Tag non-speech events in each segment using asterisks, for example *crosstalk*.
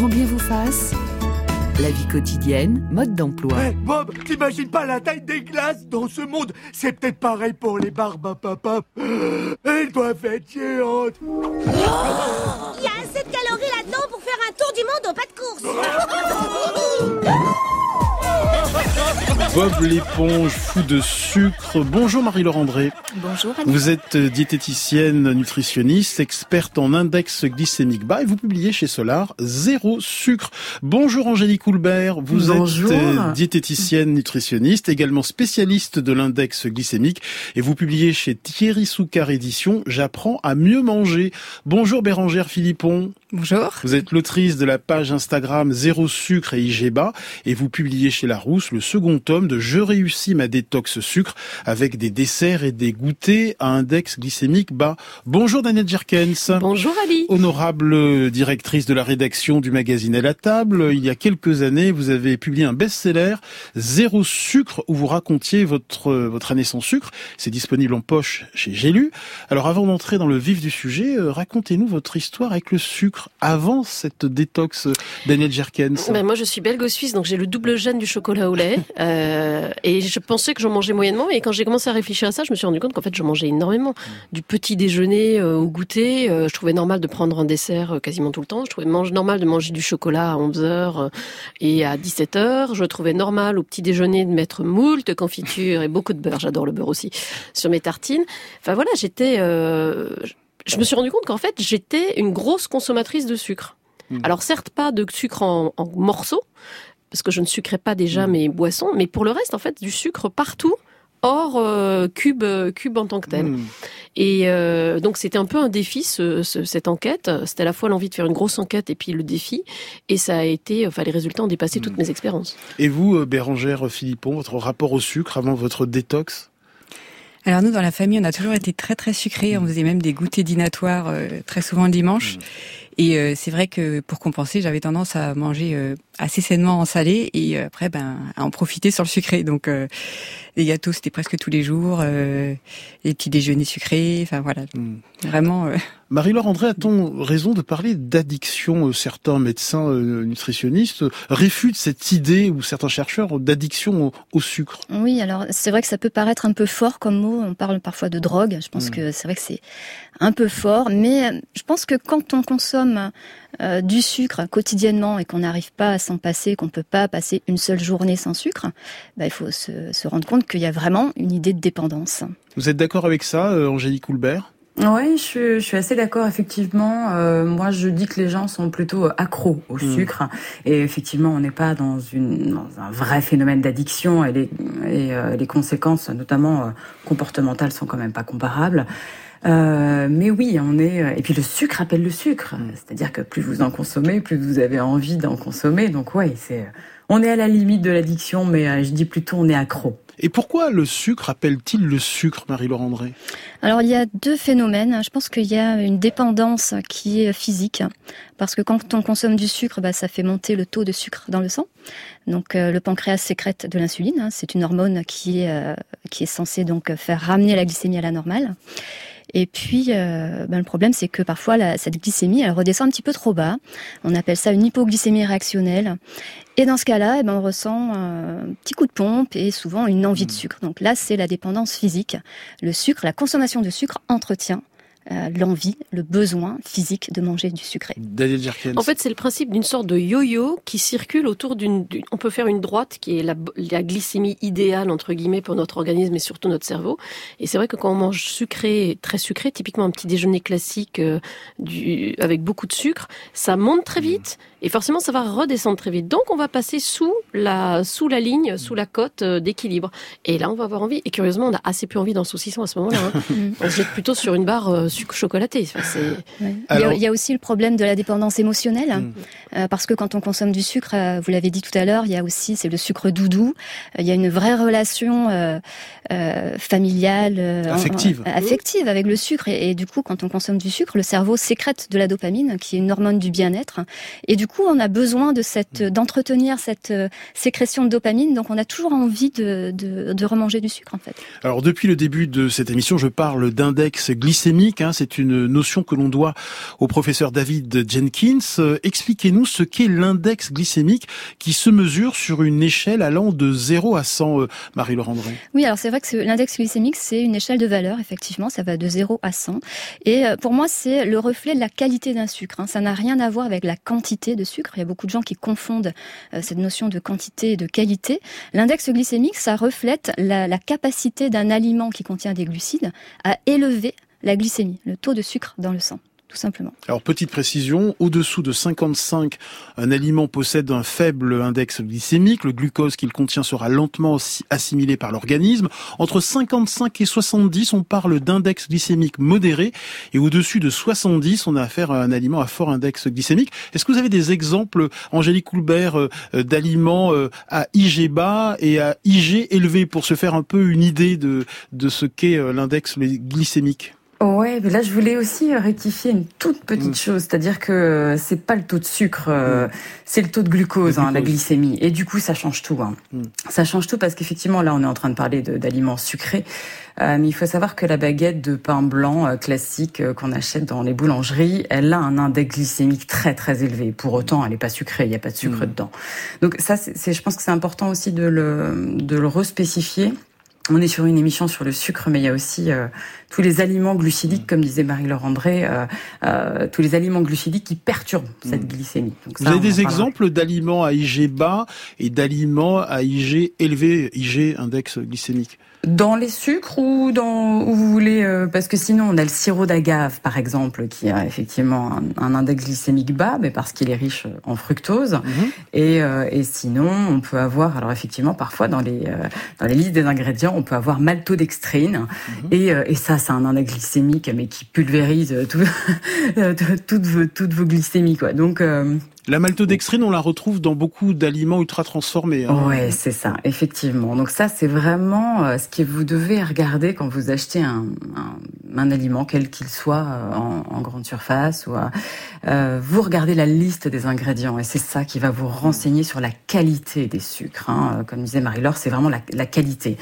grand bien vous fasse. La vie quotidienne, mode d'emploi. Hey, Bob, t'imagines pas la taille des glaces dans ce monde? C'est peut-être pareil pour les barbes à papa. Elles doivent être géantes. Il y a assez de calories là-dedans pour faire un tour du monde au pas de course. *laughs* Bob l'éponge, fou de sucre. Bonjour Marie-Laure André. Bonjour Annie. Vous êtes diététicienne nutritionniste, experte en index glycémique bas et vous publiez chez Solar Zéro sucre. Bonjour Angélique Houlbert. Vous Bonjour. êtes euh, diététicienne nutritionniste, également spécialiste de l'index glycémique et vous publiez chez Thierry Soucard Édition J'apprends à mieux manger. Bonjour Bérangère Philippon. Bonjour. Vous êtes l'autrice de la page Instagram Zéro sucre et IGBA et vous publiez chez Larousse le second tome de Je réussis ma détox sucre avec des desserts et des goûters à index glycémique bas. Bonjour Daniel Jerkens. Bonjour Ali. Honorable directrice de la rédaction du magazine À la table, il y a quelques années, vous avez publié un best-seller Zéro sucre où vous racontiez votre votre année sans sucre. C'est disponible en poche chez J'ai lu. Alors avant d'entrer dans le vif du sujet, euh, racontez-nous votre histoire avec le sucre avant cette détox euh, Daniel Jerkens. Ben, moi je suis belgo-suisse donc j'ai le double gène du chocolat au lait. *laughs* Euh, et je pensais que j'en mangeais moyennement et quand j'ai commencé à réfléchir à ça je me suis rendu compte qu'en fait je mangeais énormément. Du petit déjeuner euh, au goûter euh, je trouvais normal de prendre un dessert quasiment tout le temps. Je trouvais normal de manger du chocolat à 11h et à 17h je trouvais normal au petit déjeuner de mettre moult confiture et beaucoup de beurre. J'adore le beurre aussi sur mes tartines. Enfin voilà j'étais je me suis rendu compte qu'en fait j'étais une grosse consommatrice de sucre Mm. alors certes pas de sucre en, en morceaux parce que je ne sucrais pas déjà mes boissons, mais pour le reste, en fait, du sucre partout, hors euh, cube, euh, cube en tant que tel. Mmh. Et euh, donc c'était un peu un défi ce, ce- cette enquête. C'était à la fois l'envie de faire une grosse enquête et puis le défi. Et ça a été, enfin les résultats ont dépassé toutes mes expériences. Et vous, Bérangère Philippon, votre rapport au sucre avant votre détox? Alors nous, dans la famille, on a toujours été très très sucrés. On faisait même des goûters dînatoires euh, très souvent le dimanche. Et euh, c'est vrai que pour compenser, j'avais tendance à manger euh, assez sainement en salé et euh, après, ben, à en profiter sur le sucré. Donc euh, les gâteaux, c'était presque tous les jours. euh, les petits déjeuners sucrés. Enfin voilà, Mm. vraiment. euh, Marie-Laure André, a-t-on raison de parler d'addiction Certains médecins euh, nutritionnistes réfutent cette idée, ou certains chercheurs, d'addiction au, au sucre? Oui, alors c'est vrai que ça peut paraître un peu fort comme mot. On parle parfois de drogue. Je pense Mm. que c'est vrai que c'est un peu fort, mais je pense que quand on consomme euh, du sucre quotidiennement et qu'on n'arrive pas à s'en passer, qu'on peut pas passer une seule journée sans sucre, bah, il faut se, se rendre compte qu'il y a vraiment une idée de dépendance. Vous êtes d'accord avec ça, euh, Angélique Houlbert Oui, je, suis- je suis assez d'accord. Effectivement, euh, moi je dis que les gens sont plutôt accros au Mm. sucre, et effectivement, on n'est pas dans une dans un vrai phénomène d'addiction, et les et euh, les conséquences, notamment euh, comportementales, sont quand même pas comparables. Euh, mais oui, on est et puis le sucre appelle le sucre, c'est-à-dire que plus vous en consommez, plus vous avez envie d'en consommer. Donc ouais, c'est on est à la limite de l'addiction, mais euh, je dis plutôt on est accro. Et pourquoi le sucre appelle-t-il le sucre, Marie-Laure André? Alors il y a deux phénomènes. Je pense qu'il y a une dépendance qui est physique, parce que quand on consomme du sucre, bah, ça fait monter le taux de sucre dans le sang. Donc euh, le pancréas sécrète de l'insuline. hein. C'est une hormone qui est euh, qui est censée donc faire ramener la glycémie à la normale. Et puis, euh, ben, le problème, c'est que parfois, la, cette glycémie, elle redescend un petit peu trop bas. On appelle ça une hypoglycémie réactionnelle. Et dans ce cas-là, eh ben, on ressent euh, un petit coup de pompe et souvent une envie de sucre. Donc là, c'est la dépendance physique. Le sucre, la consommation de sucre entretient euh, l'envie, le besoin physique de manger du sucré. Daniel Jerkens. En fait, c'est le principe d'une sorte de yo-yo qui circule autour d'une. On peut faire une droite qui est la, la glycémie idéale entre guillemets pour notre organisme et surtout notre cerveau. Et c'est vrai que quand on mange sucré, très sucré, typiquement un petit déjeuner classique euh, du, avec beaucoup de sucre, ça monte très vite et forcément ça va redescendre très vite. Donc on va passer sous la sous la ligne, sous la cote euh, d'équilibre. Et là, on va avoir envie. Et curieusement, on a assez peu envie d'un saucisson à ce moment-là. hein. *laughs* on se jette plutôt sur une barre euh, sucre chocolaté. Enfin. Il, y a, il y a aussi le problème de la dépendance émotionnelle, Mm. euh, parce que quand on consomme du sucre, euh, vous l'avez dit tout à l'heure, il y a aussi c'est le sucre doudou. Euh, il y a une vraie relation euh, euh, familiale, euh, Affective. euh, affective avec le sucre, et, et du coup, quand on consomme du sucre, le cerveau sécrète de la dopamine, qui est une hormone du bien-être, et du coup, on a besoin de cette d'entretenir cette euh, sécrétion de dopamine, donc on a toujours envie de, de, de remanger du sucre en fait. Alors depuis le début de cette émission, je parle d'index glycémique Hein. C'est une notion que l'on doit au professeur David Jenkins. Euh, expliquez-nous ce qu'est l'index glycémique qui se mesure sur une échelle allant de 0 à 100, euh, Marie-Laure André. Oui, alors c'est vrai que l'index glycémique, c'est une échelle de valeur, effectivement, ça va de 0 à 100. Et euh, pour moi, c'est le reflet de la qualité d'un sucre. Hein. Ça n'a rien à voir avec la quantité de sucre. Il y a beaucoup de gens qui confondent cette notion de quantité et de qualité. L'index glycémique, ça reflète la, la capacité d'un aliment qui contient des glucides à élever la glycémie, le taux de sucre dans le sang tout simplement. Alors petite précision, au-dessous de 55, un aliment possède un faible index glycémique, le glucose qu'il contient sera lentement assimilé par l'organisme. Entre 55 et 70, on parle d'index glycémique modéré et au-dessus de 70, on a affaire à un aliment à fort index glycémique. Est-ce que vous avez des exemples, Angélique Coulbert, euh, euh, d'aliments euh, à IG bas et à IG élevé pour se faire un peu une idée de, de ce qu'est l'index glycémique? Ouais, mais là je voulais aussi rectifier une toute petite mm. chose, c'est-à-dire que c'est pas le taux de sucre, euh, mm. c'est le taux de glucose, hein, la glycémie, et du coup ça change tout. Hein. Mm. Ça change tout parce qu'effectivement là on est en train de parler d'aliments sucrés, euh, mais il faut savoir que la baguette de pain blanc euh, classique qu'on achète dans les boulangeries, elle a un index glycémique très très élevé. Pour autant, elle n'est pas sucrée, il n'y a pas de sucre dedans. Donc ça, c'est, je pense que c'est important aussi de le de le respécifier on est sur une émission sur le sucre, mais il y a aussi euh, tous les aliments glucidiques, comme disait Marie-Laure André, euh, euh, tous les aliments glucidiques qui perturbent cette mm. glycémie. Vous avez des exemples d'aliments à IG bas et d'aliments à IG élevé, IG index glycémique? Dans les sucres ou dans où vous voulez euh, parce que sinon on a le sirop d'agave par exemple qui a effectivement un, index glycémique bas mais parce qu'il est riche en fructose mhm. et, euh, et sinon on peut avoir alors effectivement parfois dans les euh, dans les listes des ingrédients on peut avoir maltodextrine mhm. et, et ça c'est un index glycémique mais qui pulvérise *laughs* tout, toutes vos toutes vos glycémies quoi donc la maltodextrine, on la retrouve dans beaucoup d'aliments ultra transformés. Hein. Ouais, c'est ça, effectivement. Donc ça, c'est vraiment euh, ce que vous devez regarder quand vous achetez un, un, aliment, quel qu'il soit, euh, en, grande surface. ou euh, Vous regardez la liste des ingrédients et c'est ça qui va vous renseigner sur la qualité des sucres. Hein. Comme disait Marie-Laure, c'est vraiment la, la qualité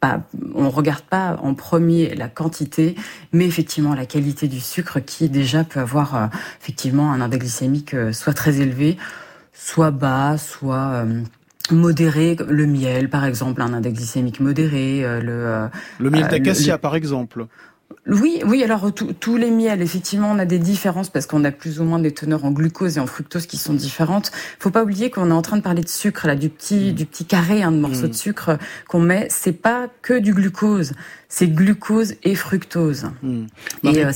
pas, on regarde pas en premier la quantité, mais effectivement la qualité du sucre qui déjà peut avoir euh, effectivement un index glycémique euh, soit très élevé, soit bas, soit euh, modéré. Le miel, par exemple, un index glycémique modéré. le, le miel d'acacia, par exemple. Oui, oui. Alors tous les miels, effectivement, on a des différences parce qu'on a plus ou moins des teneurs en glucose et en fructose qui sont différentes. Faut pas oublier qu'on est en train de parler de sucre là, du petit, mm. du petit carré hein, de morceaux de sucre qu'on met. C'est pas que du glucose, c'est glucose et fructose. Mm. Et euh,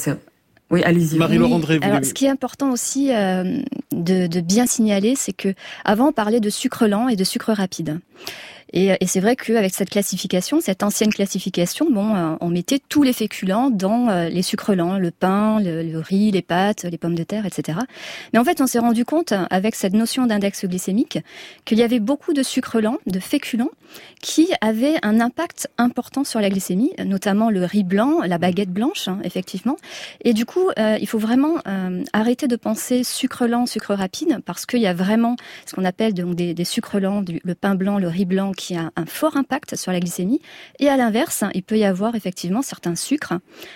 oui, allez-y. Marie-Laure André, Alors, ce qui est important aussi euh, de, de, bien signaler, c'est que avant on parlait de sucre lent et de sucre rapide. Et, et c'est vrai qu'avec cette classification, cette ancienne classification, bon, euh, on mettait tous les féculents dans euh, les sucres lents, le pain, le, riz, les pâtes, les pommes de terre, etc. Mais en fait, on s'est rendu compte, avec cette notion d'index glycémique, qu'il y avait beaucoup de sucres lents, de féculents, qui avaient un impact important sur la glycémie, notamment le riz blanc, la baguette blanche, hein, effectivement. Et du coup, euh, il faut vraiment arrêter de penser sucre lent, sucre rapide, parce qu'il y a vraiment ce qu'on appelle donc des, des sucres lents, du, le pain blanc, le riz blanc, qui a un fort impact sur la glycémie. Et à l'inverse, il peut y avoir effectivement certains sucres,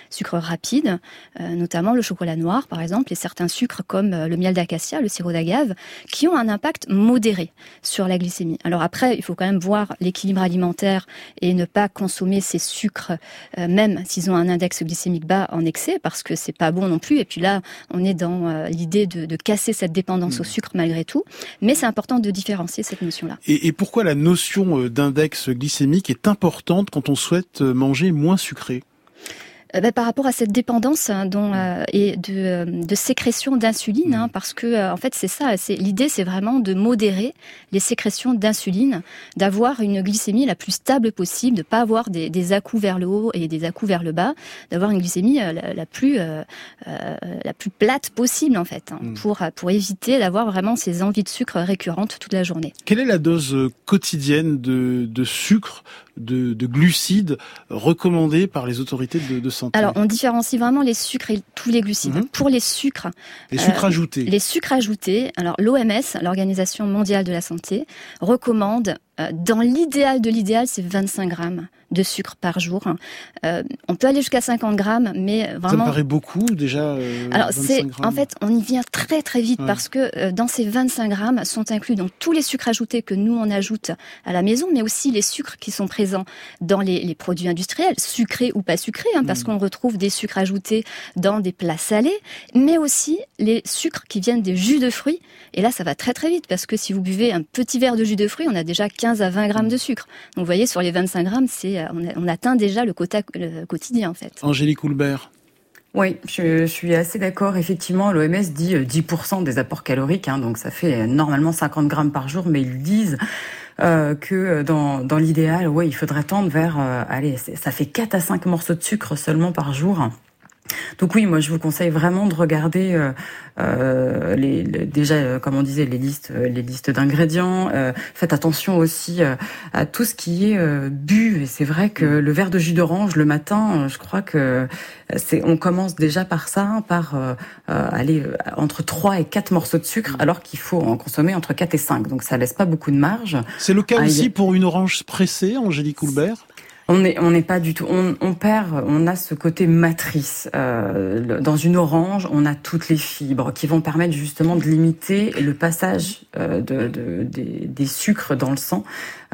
sucres rapides, euh, notamment le chocolat noir par exemple, et certains sucres comme euh, le miel d'acacia, le sirop d'agave, qui ont un impact modéré sur la glycémie. Alors après, il faut quand même voir l'équilibre alimentaire et ne pas consommer ces sucres, euh, même s'ils ont un index glycémique bas en excès, parce que c'est pas bon non plus. Et puis là, on est dans l'idée de, de, casser cette dépendance au mmh. sucre malgré tout. Mais c'est important de différencier cette notion-là. Et, et pourquoi la notion d'index glycémique est importante quand on souhaite manger moins sucré euh, bah, par rapport à cette dépendance hein, dont, euh, et de, euh, de, sécrétion d'insuline, hein, mm. parce que en fait c'est ça, c'est l'idée c'est vraiment de modérer les sécrétions d'insuline, d'avoir une glycémie la plus stable possible, de pas avoir des, des à-coups vers le haut et des à-coups vers le bas, d'avoir une glycémie la, plus la plus plate possible en fait, hein, mm. pour pour éviter d'avoir vraiment ces envies de sucre récurrentes toute la journée. Quelle est la dose quotidienne de, de sucre de, de, glucides recommandés par les autorités de, de, santé Alors, on différencie vraiment les sucres et tous les glucides. Mhm. Pour les sucres, les sucres euh, ajoutés. Les sucres ajoutés. Alors, l'OMS, l'Organisation mondiale de la santé, recommande, euh, dans l'idéal de l'idéal, c'est 25 grammes de sucre par jour. Euh, on peut aller jusqu'à 50 grammes, mais vraiment. Ça me paraît beaucoup déjà. Euh, Alors c'est, en fait, on y vient très très vite parce que euh, dans ces 25 grammes sont inclus donc tous les sucres ajoutés que nous on ajoute à la maison, mais aussi les sucres qui sont présents dans les, les produits industriels, sucrés ou pas sucrés, hein, parce mm. qu'on retrouve des sucres ajoutés dans des plats salés, mais aussi les sucres qui viennent des jus de fruits. Et là, ça va très très vite parce que si vous buvez un petit verre de jus de fruits, on a déjà 15 à 20 grammes de sucre. Donc vous voyez, sur les 25 grammes, c'est on, atteint déjà le quota quotidien en fait. Angélique Houlbert. Oui, je, suis assez d'accord. Effectivement, l'OMS dit 10% euh, des apports caloriques, hein, donc ça fait normalement 50 grammes par jour, mais ils disent euh, que dans, dans l'idéal, ouais, il faudrait tendre vers, euh, allez, ça fait 4 à 5 morceaux de sucre seulement par jour. Donc oui, moi je vous conseille vraiment de regarder euh, euh les, déjà, euh, comme on disait, les listes, euh, les listes d'ingrédients. faites attention aussi à tout ce qui est bu. Et c'est vrai que le verre de jus d'orange le matin, je crois que c'est, on commence déjà par ça, par aller entre 3 et 4 morceaux de sucre, alors qu'il faut en consommer entre 4 et 5. Donc ça laisse pas beaucoup de marge. C'est le cas ah, aussi pour une orange pressée, Angélique Coulbert on n'est on pas du tout. On, perd. On a ce côté matrice. Euh, dans une orange, on a toutes les fibres qui vont permettre justement de limiter le passage euh, de, de, des, des, sucres dans le sang.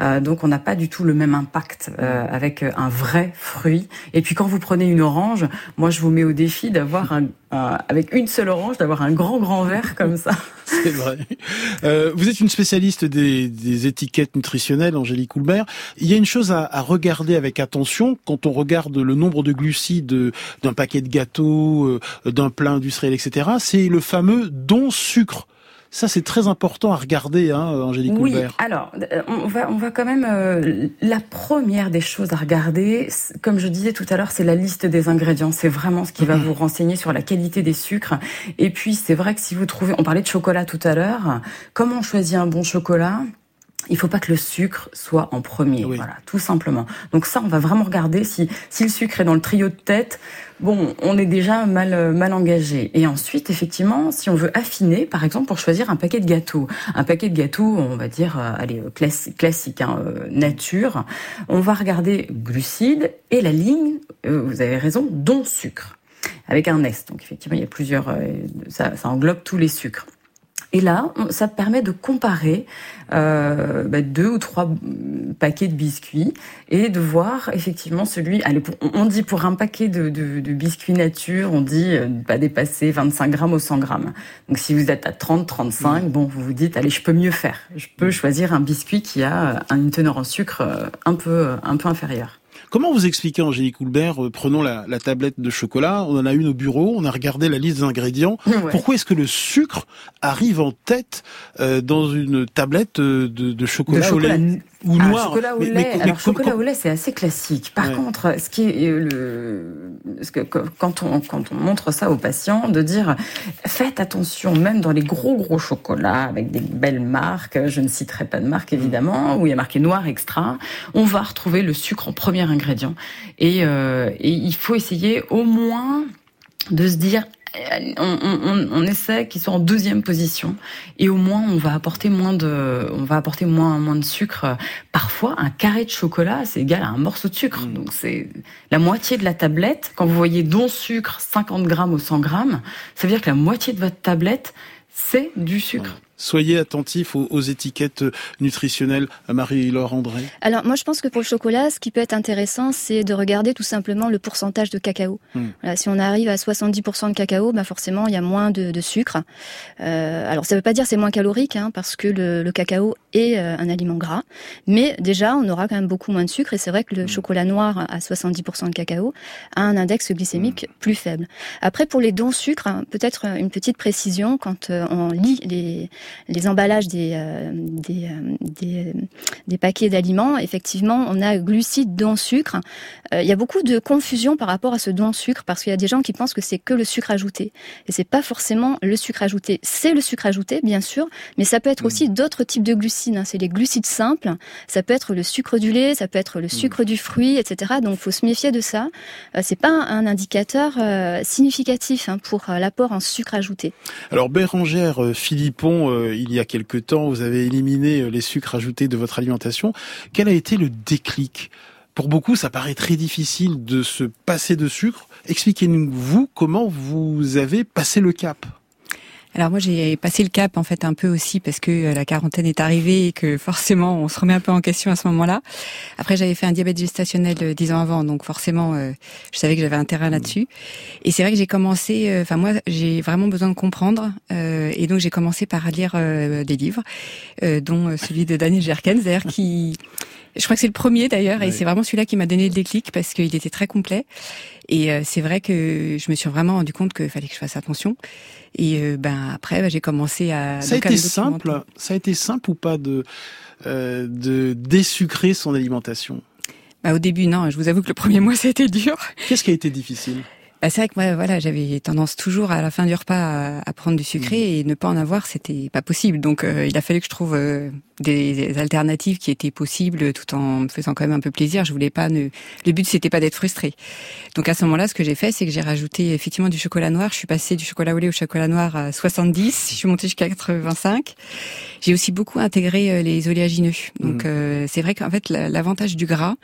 Euh, donc on n'a pas du tout le même impact euh, avec un vrai fruit. Et puis quand vous prenez une orange, moi je vous mets au défi d'avoir un, avec une seule orange, d'avoir un grand grand verre comme ça. *laughs* C'est vrai. Euh, vous êtes une spécialiste des, des, étiquettes nutritionnelles, Angélique Houlbert. Il y a une chose à, à, regarder avec attention quand on regarde le nombre de glucides d'un paquet de gâteaux, d'un plat industriel, etc. C'est le fameux don sucre. Ça, c'est très important à regarder, hein, Angélique Oui, alors, euh, on va, on va quand même... Euh, la première des choses à regarder, comme je disais tout à l'heure, c'est la liste des ingrédients. C'est vraiment ce qui va mhm. vous renseigner sur la qualité des sucres. Et puis, c'est vrai que si vous trouvez... On parlait de chocolat tout à l'heure. Comment on choisit un bon chocolat? Il faut pas que le sucre soit en premier, voilà, tout simplement. Donc ça, on va vraiment regarder si si le sucre est dans le trio de tête. Bon, on est déjà mal mal engagé. Et ensuite, effectivement, si on veut affiner, par exemple, pour choisir un paquet de gâteaux, un paquet de gâteaux, on va dire, euh, allez, euh, classique, classique hein, euh, nature, on va regarder glucides et la ligne, vous avez raison, dont sucre, avec un S. Donc effectivement, il y a plusieurs, ça, ça englobe tous les sucres. Et là, ça permet de comparer euh, bah, deux ou trois paquets de biscuits et de voir effectivement celui. Allez, on dit pour un paquet de, de, de biscuits nature, on dit euh, pas dépasser 25 grammes au 100 grammes. Donc si vous êtes à 30, 35, bon, vous vous dites allez, je peux mieux faire. Je peux choisir un biscuit qui a une teneur en sucre euh, un peu un peu inférieure. Comment vous expliquez, Angélique Houlbert, euh, prenons la, la, tablette de chocolat, on en a une au bureau, on a regardé la liste des ingrédients. Pourquoi est-ce que le sucre arrive en tête euh, dans une tablette euh, de, de chocolat, au lait? Ou ah, noir Chocolat au lait. Alors chocolat au lait, c'est assez classique. Par contre, ce qui est le, ce que, quand on quand on montre ça aux patients, de dire faites attention, même dans les gros gros chocolats avec des belles marques, je ne citerai pas de marque évidemment, où il y a marqué noir extra, on va retrouver le sucre en premier ingrédient. Et, euh, et il faut essayer au moins de se dire on, on, on essaie qu'ils soient en deuxième position et au moins on va apporter moins de, on va apporter moins moins de sucre. Parfois, un carré de chocolat c'est égal à un morceau de sucre, mm. donc c'est la moitié de la tablette. Quand vous voyez don sucre 50 grammes ou 100 grammes, ça veut dire que la moitié de votre tablette c'est du sucre. Soyez attentifs aux, étiquettes nutritionnelles, Marie-Laure André. Alors moi je pense que pour le chocolat, ce qui peut être intéressant, c'est de regarder tout simplement le pourcentage de cacao. Hmm. si on arrive à 70% de cacao, bah forcément il y a moins de, sucre. Euh, alors ça ne veut pas dire c'est moins calorique, hein, parce que le, cacao est euh, un aliment gras, mais déjà on aura quand même beaucoup moins de sucre et c'est vrai que le hmm. chocolat noir à 70% de cacao a un index glycémique hmm. plus faible. Après pour les dons sucre, hein, peut-être une petite précision quand euh, on lit les les emballages des, euh, des, euh, des, des, paquets d'aliments, effectivement, on a glucides, dont sucre. Euh, il y a beaucoup de confusion par rapport à ce don sucre parce qu'il y a des gens qui pensent que c'est que le sucre ajouté. Et c'est pas forcément le sucre ajouté. C'est le sucre ajouté, bien sûr, mais ça peut être mm. aussi d'autres types de glucides. Hein. C'est les glucides simples. Ça peut être le sucre du lait, ça peut être le mm. sucre du fruit, etc. Donc, faut se méfier de ça. c'est pas un indicateur significatif hein, pour l'apport en sucre ajouté. Alors, Bérangère Philippon, euh, il y a quelque temps, vous avez éliminé euh, les sucres ajoutés de votre alimentation. Quel a été le déclic? Pour beaucoup, ça paraît très difficile de se passer de sucre. Expliquez-nous, vous, comment vous avez passé le cap? Alors moi j'ai passé le cap en fait un peu aussi parce que euh, la quarantaine est arrivée et que forcément on se remet un peu en question à ce moment-là. Après j'avais fait un diabète gestationnel euh, dix ans avant donc forcément euh, je savais que j'avais un terrain là-dessus. Et c'est vrai que j'ai commencé, enfin moi j'ai vraiment besoin de comprendre et donc j'ai commencé par lire des livres dont celui de Daniel Jerkens d'ailleurs qui je crois que c'est le premier d'ailleurs, et c'est vraiment celui-là qui m'a donné le déclic parce qu'il était très complet. Et c'est vrai que je me suis vraiment rendu compte qu'il fallait que je fasse attention. Et euh, ben après, ben, j'ai commencé à. Ça a été simple. Ça a été simple ou pas de euh, de désucrer son alimentation? Bah, au début, non. Je vous avoue que le premier *laughs* mois, ça a été dur. Qu'est-ce qui a été difficile? C'est vrai que moi, voilà, j'avais tendance toujours à la fin du repas à, prendre du sucré mmh. et ne pas en avoir, c'était pas possible. Donc, euh, il a fallu que je trouve euh, des, alternatives qui étaient possibles tout en me faisant quand même un peu plaisir. Je voulais pas ne... le but c'était pas d'être frustré. Donc à ce moment-là, ce que j'ai fait, c'est que j'ai rajouté effectivement du chocolat noir. Je suis passée du chocolat au lait au chocolat noir à 70. Je suis montée jusqu'à 85. J'ai aussi beaucoup intégré euh, les oléagineux. Donc mmh. euh, c'est vrai qu'en fait l'avantage du gras,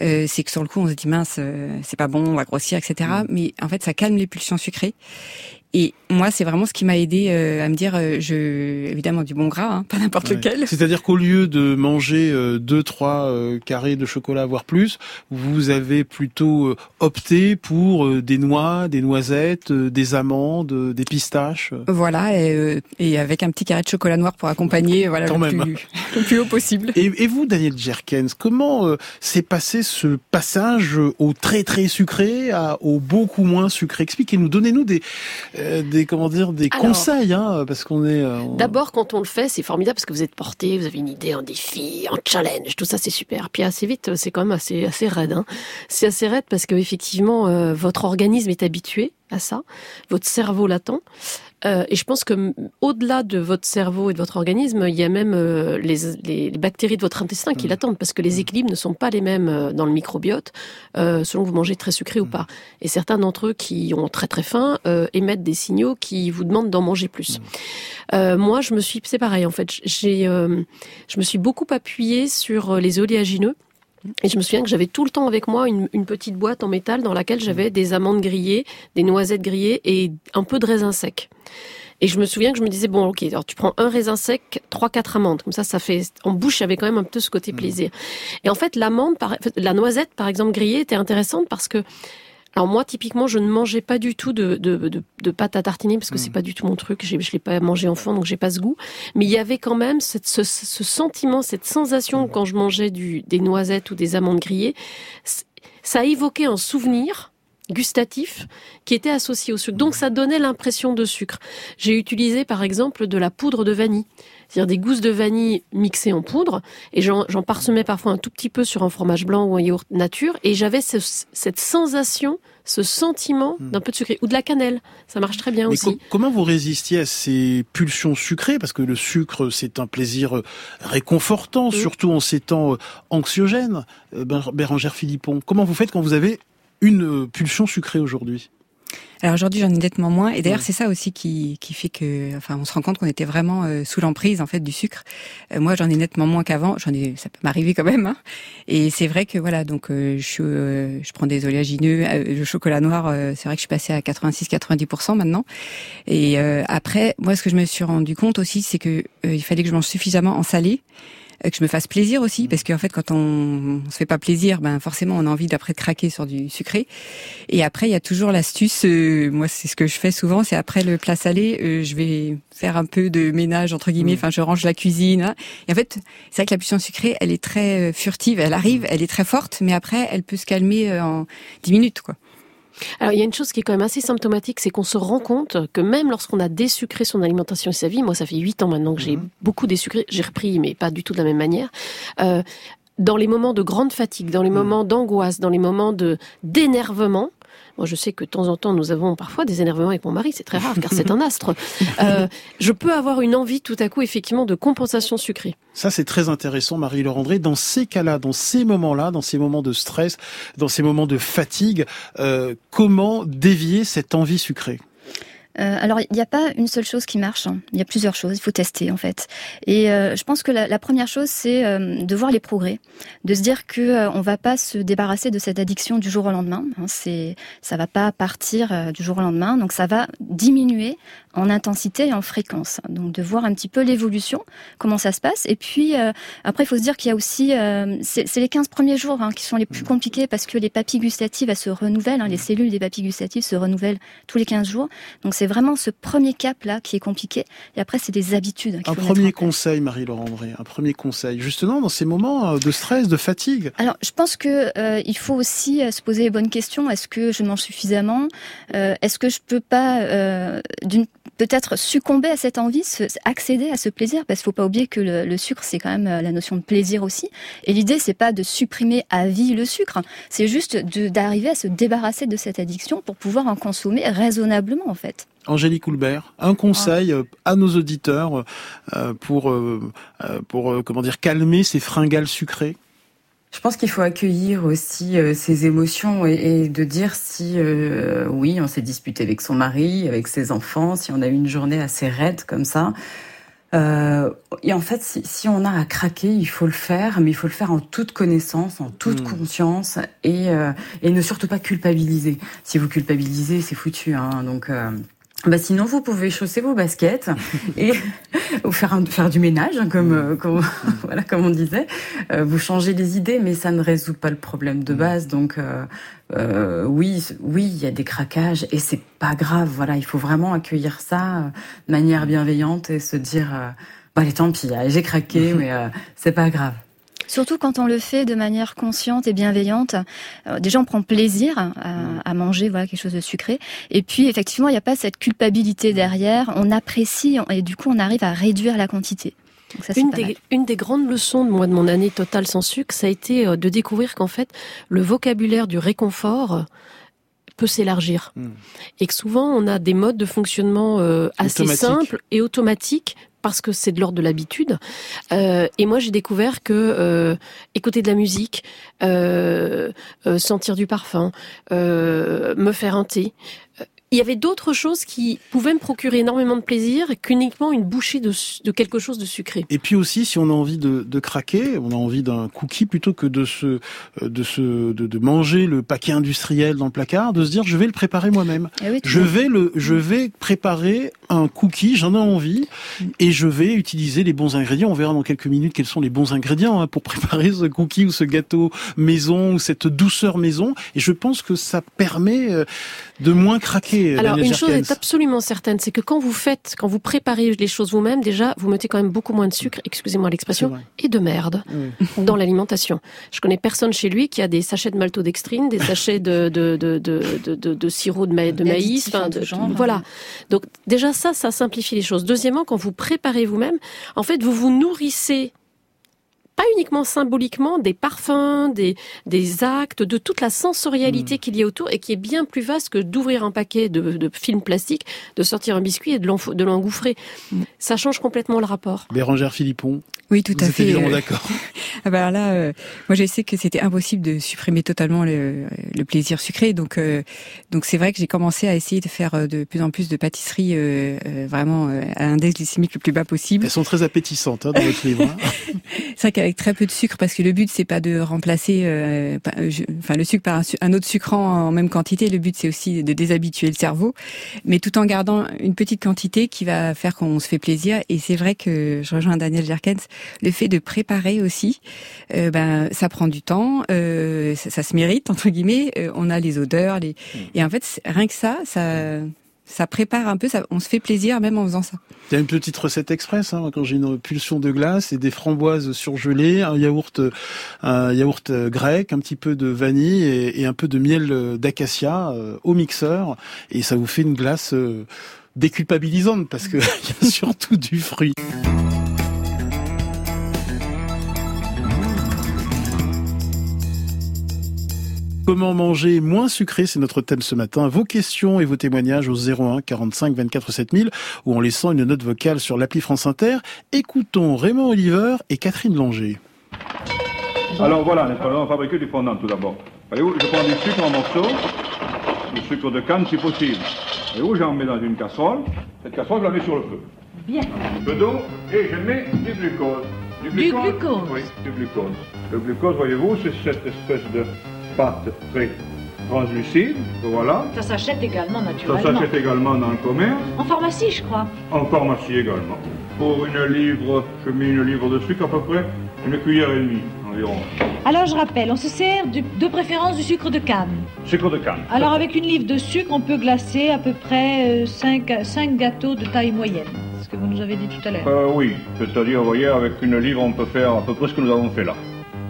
euh, c'est que sur le coup on se dit mince, c'est pas bon, on va grossir, etc. Mmh. Mais en fait ça calme les pulsions sucrées. Et moi, c'est vraiment ce qui m'a aidé euh, à me dire, euh, je, évidemment du bon gras, hein, *laughs* pas n'importe lequel. C'est-à-dire qu'au lieu de manger euh, deux, trois carrés de chocolat, voire plus, vous avez plutôt opté pour des noix, des noisettes, des amandes, des pistaches. Voilà, et, et, avec un petit carré de chocolat noir pour accompagner, voilà, le, Plus, *laughs* le plus haut possible. Et, et vous, Daniel Jerkens, comment s'est passé ce passage au très très sucré à, au beaucoup moins sucré? Expliquez-nous, donnez-nous des euh, des comment dire des conseils, hein, parce qu'on est. Euh, d'abord, quand on le fait, c'est formidable parce que vous êtes porté, vous avez une idée, un défi, un challenge, tout ça, c'est super. Puis assez vite, c'est quand même assez assez raide. Hein. C'est assez raide parce que effectivement, euh, votre organisme est habitué à ça, votre cerveau l'attend. Euh, et je pense que au-delà de votre cerveau et de votre organisme, il y a même euh, les, les, bactéries de votre intestin qui mm. l'attendent parce que les mm. équilibres ne sont pas les mêmes euh, dans le microbiote selon que vous mangez très sucré ou mm. pas. Et certains d'entre eux qui ont très très faim émettent des signaux qui vous demandent d'en manger plus. moi, je me suis, c'est pareil en fait, j'ai, je me suis beaucoup appuyée sur les oléagineux. Et je me souviens que j'avais tout le temps avec moi une, petite boîte en métal dans laquelle j'avais des amandes grillées, des noisettes grillées et un peu de raisin sec. Et je me souviens que je me disais bon ok alors tu prends un raisin sec, trois quatre amandes comme ça ça fait en bouche avait quand même un peu ce côté mmh. plaisir. Et en fait l'amande la noisette par exemple grillée était intéressante parce que alors moi, typiquement, je ne mangeais pas du tout de, de, de, de pâte à tartiner parce que c'est hmm. pas du tout mon truc. Je l'ai pas mangé enfant, donc j'ai pas ce goût. Mais il y avait quand même cette, ce, ce, sentiment, cette sensation quand je mangeais du, des noisettes ou des amandes grillées. Ça évoquait un souvenir gustatif qui était associé au sucre. Donc ça donnait l'impression de sucre. J'ai utilisé par exemple de la poudre de vanille c'est-à-dire des gousses de vanille mixées en poudre, et j'en parsemais parfois un tout petit peu sur un fromage blanc ou un yaourt nature, et j'avais cette sensation, ce sentiment hmm. d'un peu de sucré, ou de la cannelle, ça marche très bien aussi. comment vous résistiez à ces pulsions sucrées? Parce que le sucre, c'est un plaisir euh, réconfortant, hmm. surtout en ces temps euh, anxiogènes. Euh, Bérangère Philippon, comment vous faites quand vous avez une pulsion sucrée aujourd'hui? Alors aujourd'hui, j'en ai nettement moins. Et d'ailleurs, c'est ça aussi qui, qui fait que, enfin, on se rend compte qu'on était vraiment euh, sous l'emprise en fait du sucre. Euh, moi, j'en ai nettement moins qu'avant. J'en ai, ça peut m'arriver quand même. Hein. Et c'est vrai que voilà, donc euh, je, je prends des oléagineux, le chocolat noir. c'est vrai que je suis passée à 86-90% maintenant. Et après, moi, ce que je me suis rendu compte aussi, c'est que il fallait que je mange suffisamment en salé que je me fasse plaisir aussi, parce qu'en fait, quand on, on se fait pas plaisir, ben forcément, on a envie d'après de craquer sur du sucré. Et après, il y a toujours l'astuce. Euh, moi, c'est ce que je fais souvent. C'est après le plat salé, euh, je vais faire un peu de ménage entre guillemets. Mmh. Enfin, je range la cuisine. Hein. Et en fait, c'est vrai que la puissance sucrée, elle est très euh, furtive. Elle arrive, elle est très forte, mais après, elle peut se calmer en 10 minutes, quoi. Alors il y a une chose qui est quand même assez symptomatique, c'est qu'on se rend compte que même lorsqu'on a désucré son alimentation et sa vie, moi ça fait huit ans maintenant que j'ai mhm. beaucoup désucré, j'ai repris mais pas du tout de la même manière. Euh, dans les moments de grande fatigue, dans les mhm. moments d'angoisse, dans les moments de d'énervement, moi, je sais que de temps en temps, nous avons parfois des énervements avec mon mari, c'est très rare car c'est *laughs* un astre. Euh, je peux avoir une envie tout à coup, effectivement, de compensation sucrée. Ça, c'est très intéressant, Marie-Laure André. Dans ces cas-là, dans ces moments-là, dans ces moments de stress, dans ces moments de fatigue, euh, comment dévier cette envie sucrée? Euh, alors, il n'y a pas une seule chose qui marche. hein. Il y a plusieurs choses. Il faut tester, en fait. Et euh, je pense que la, première chose, c'est euh, de voir les progrès, de se dire que on va pas se débarrasser de cette addiction du jour au lendemain. Hein. C'est, ça va pas partir du jour au lendemain. Donc, ça va diminuer en intensité et en fréquence. Donc, de voir un petit peu l'évolution, comment ça se passe. Et puis, euh, après, il faut se dire qu'il y a aussi, euh, c'est les 15 premiers jours hein, qui sont les plus compliqués parce que les papilles gustatives, elles se renouvellent. hein. les cellules des papilles gustatives se renouvellent tous les 15 jours. Donc, c'est vraiment ce premier cap-là qui est compliqué. Et après, c'est des habitudes. Un premier conseil, Marie-Laure André, un premier conseil, justement dans ces moments euh, de stress, de fatigue. Alors, je pense que euh, il faut aussi euh, se poser les bonnes questions. Est-ce que je mange suffisamment? Euh, Est-ce que je peux pas euh, d'une peut-être succomber à cette envie, se- accéder à ce plaisir Parce qu'il faut pas oublier que le, le sucre, c'est quand même euh, la notion de plaisir aussi. Et l'idée, c'est pas de supprimer à vie le sucre. C'est juste d'arriver à se débarrasser de cette addiction pour pouvoir en consommer raisonnablement, en fait. Angélique Houlbert, un conseil euh, à nos auditeurs euh, pour, pour comment dire, calmer ces fringales sucrées? Je pense qu'il faut accueillir aussi euh, ses émotions et, et de dire si euh, oui, on s'est disputé avec son mari, avec ses enfants, si on a eu une journée assez raide comme ça. Euh, et en fait, si, si on a à craquer, il faut le faire, mais il faut le faire en toute connaissance, en toute Mm. conscience et, euh, et ne surtout pas culpabiliser. Si vous culpabilisez, c'est foutu. Hein, donc, euh, bah sinon, vous pouvez chausser vos baskets *laughs* et *laughs* ou faire, un- faire du ménage, hein, comme, euh, comme, *laughs* voilà, comme on disait. Euh, vous changez les idées, mais ça ne résout pas le problème de base. Donc, euh, euh, oui, oui, il y a des craquages et c'est pas grave. Voilà, il faut vraiment accueillir ça de manière bienveillante et se dire, bah, allez, tant pis, j'ai craqué, mais c'est pas grave. Surtout quand on le fait de manière consciente et bienveillante. Euh, déjà, on prend plaisir à, à manger voilà quelque chose de sucré. Et puis, effectivement, il n'y a pas cette culpabilité derrière. On apprécie et du coup, on arrive à réduire la quantité. Ça, Une des, une des grandes leçons de moi de mon année totale sans sucre, ça a été euh, de découvrir qu'en fait le vocabulaire du réconfort peut s'élargir Mm. et que souvent on a des modes de fonctionnement euh, assez simples et automatiques parce que c'est de l'ordre de l'habitude. Euh, et moi, j'ai découvert que euh, écouter de la musique, euh, sentir du parfum, me faire un thé, il y avait d'autres choses qui pouvaient me procurer énormément de plaisir qu'uniquement une bouchée de, de quelque chose de sucré. Et puis aussi, si on a envie de, de craquer, on a envie d'un cookie plutôt que de se, euh, de se, de, de manger le paquet industriel dans le placard, de se dire je vais le préparer moi-même. Eh oui, Je vais le, je vais préparer un cookie, j'en ai envie, et je vais utiliser les bons ingrédients. On verra dans quelques minutes quels sont les bons ingrédients hein, pour *laughs* préparer ce cookie ou ce gâteau maison ou cette douceur maison. Et je pense que ça permet euh, de moins craquer. Alors Daniel une chose Jerkens. est absolument certaine, c'est que quand vous faites, quand vous préparez les choses vous-même, déjà vous mettez quand même beaucoup moins de sucre, excusez-moi l'expression, et de merde Oui. *laughs* dans l'alimentation. Je connais personne chez lui qui a des sachets de maltodextrine, des sachets de de de de, de, de- de sirop de, ma- de maïs, enfin, de- genre. voilà. Donc déjà ça, ça simplifie les choses. Deuxièmement, quand vous préparez vous-même, en fait vous vous nourrissez pas uniquement symboliquement des parfums, des, des actes, de toute la sensorialité qu'il y a autour et qui est bien plus vaste que d'ouvrir un paquet de, de films plastiques, de sortir un biscuit et de l'engouffrer. Ça change complètement le rapport. Bérangère Philippon, Oui, tout vous à êtes fait. évidemment euh, d'accord. *laughs* Ah bah alors là, euh, moi j'ai sais que c'était impossible de supprimer totalement le, le plaisir sucré, donc euh, donc c'est vrai que j'ai commencé à essayer de faire de plus en plus de pâtisseries euh, euh, vraiment euh, à l'index glycémique le plus bas possible. Elles sont très appétissantes hein, dans votre livre. hein. *laughs* C'est vrai qu'avec très peu de sucre, parce que le but c'est pas de remplacer, euh, pas- euh, je- enfin le sucre par un, autre sucrant en même quantité. Le but c'est aussi de déshabituer le cerveau, mais tout en gardant une petite quantité qui va faire qu'on se fait plaisir. Et c'est vrai que je rejoins Daniel Jerkens, le fait de préparer aussi, euh, ben ça prend du temps, euh, ça, ça se mérite entre guillemets. euh, on a les odeurs, les et en fait rien que ça, ça ça prépare un peu, on se fait plaisir même en faisant ça. Il y a une petite recette express. Hein, quand j'ai une pulsion de glace et des framboises surgelées, un yaourt, un yaourt euh, grec, un petit peu de vanille et, un peu de miel euh, d'acacia euh, au mixeur, et ça vous fait une glace déculpabilisante parce que *laughs* il y a surtout du fruit. Comment manger moins sucré, c'est notre thème ce matin. Vos questions et vos témoignages au 01 45 24 7000 ou en laissant une note vocale sur l'appli France Inter. Écoutons Raymond Oliver et Catherine Langer. Alors voilà, on va fabriquer du fondant tout d'abord. Voyez-vous, je prends du sucre en morceaux, du sucre de canne si possible. Et où j'en mets dans une casserole. Cette casserole, je la mets sur le feu. Bien. Un peu d'eau et je mets du glucose. Du glucose Oui, du glucose. Le glucose, voyez-vous, c'est cette espèce de pâte très translucide. Voilà. Ça s'achète également Ça naturellement. s'achète également dans le commerce. En pharmacie, je crois. En pharmacie également. Pour une livre, je mets une livre de sucre à peu près, une cuillère et demie environ. Alors je rappelle, on se sert du- de préférence du sucre de canne. Sucre de canne. Alors avec une livre de sucre, on peut glacer à peu près 5, gâteaux de taille moyenne. Ce que vous nous avez dit tout à l'heure. Euh, oui, c'est-à-dire, vous voyez, avec une livre, on peut faire à peu près ce que nous avons fait là.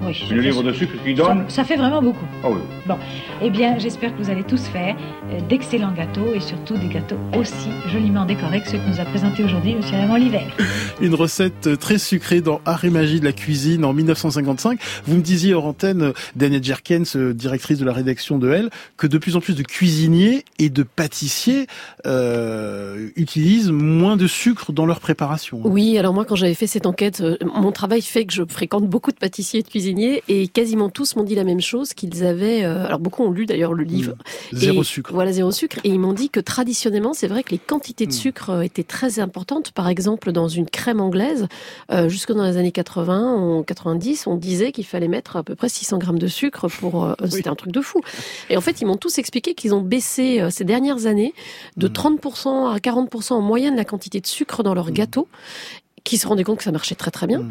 Oui. Une livre de sucre qui donne. Ça, ça fait vraiment beaucoup. Ah oui. Bon, eh bien, j'espère que vous allez tous faire euh, d'excellents gâteaux et surtout des gâteaux aussi joliment décorés que ceux que nous a présentés aujourd'hui M. Raymond Liver. *laughs* Une recette très sucrée dans Art et Magie de la cuisine en 1955. Vous me disiez hors antenne, Danielle Jerkens, euh, directrice de la rédaction de Elle, que de plus en plus de cuisiniers et de pâtissiers euh, utilisent moins de sucre dans leur préparation. Oui, alors moi quand j'avais fait cette enquête, euh, mon travail fait que je fréquente beaucoup de pâtissiers et de cuisiniers et quasiment tous m'ont dit la même chose qu'ils avaient. euh, alors beaucoup ont lu d'ailleurs le livre. Mmh. Zéro Et- sucre. Voilà zéro sucre et ils m'ont dit que traditionnellement c'est vrai que les quantités Mmh. de sucre euh, étaient très importantes. Par exemple dans une crème anglaise, euh, jusque dans les années 80, en 90, on disait qu'il fallait mettre à peu près 600 grammes de sucre pour. euh, C'était un truc de fou. Et en fait ils m'ont tous expliqué qu'ils ont baissé ces dernières années de Mmh. 30% à 40% en moyenne la quantité de sucre dans Mmh. leurs gâteaux qui se rendaient compte que ça marchait très très bien.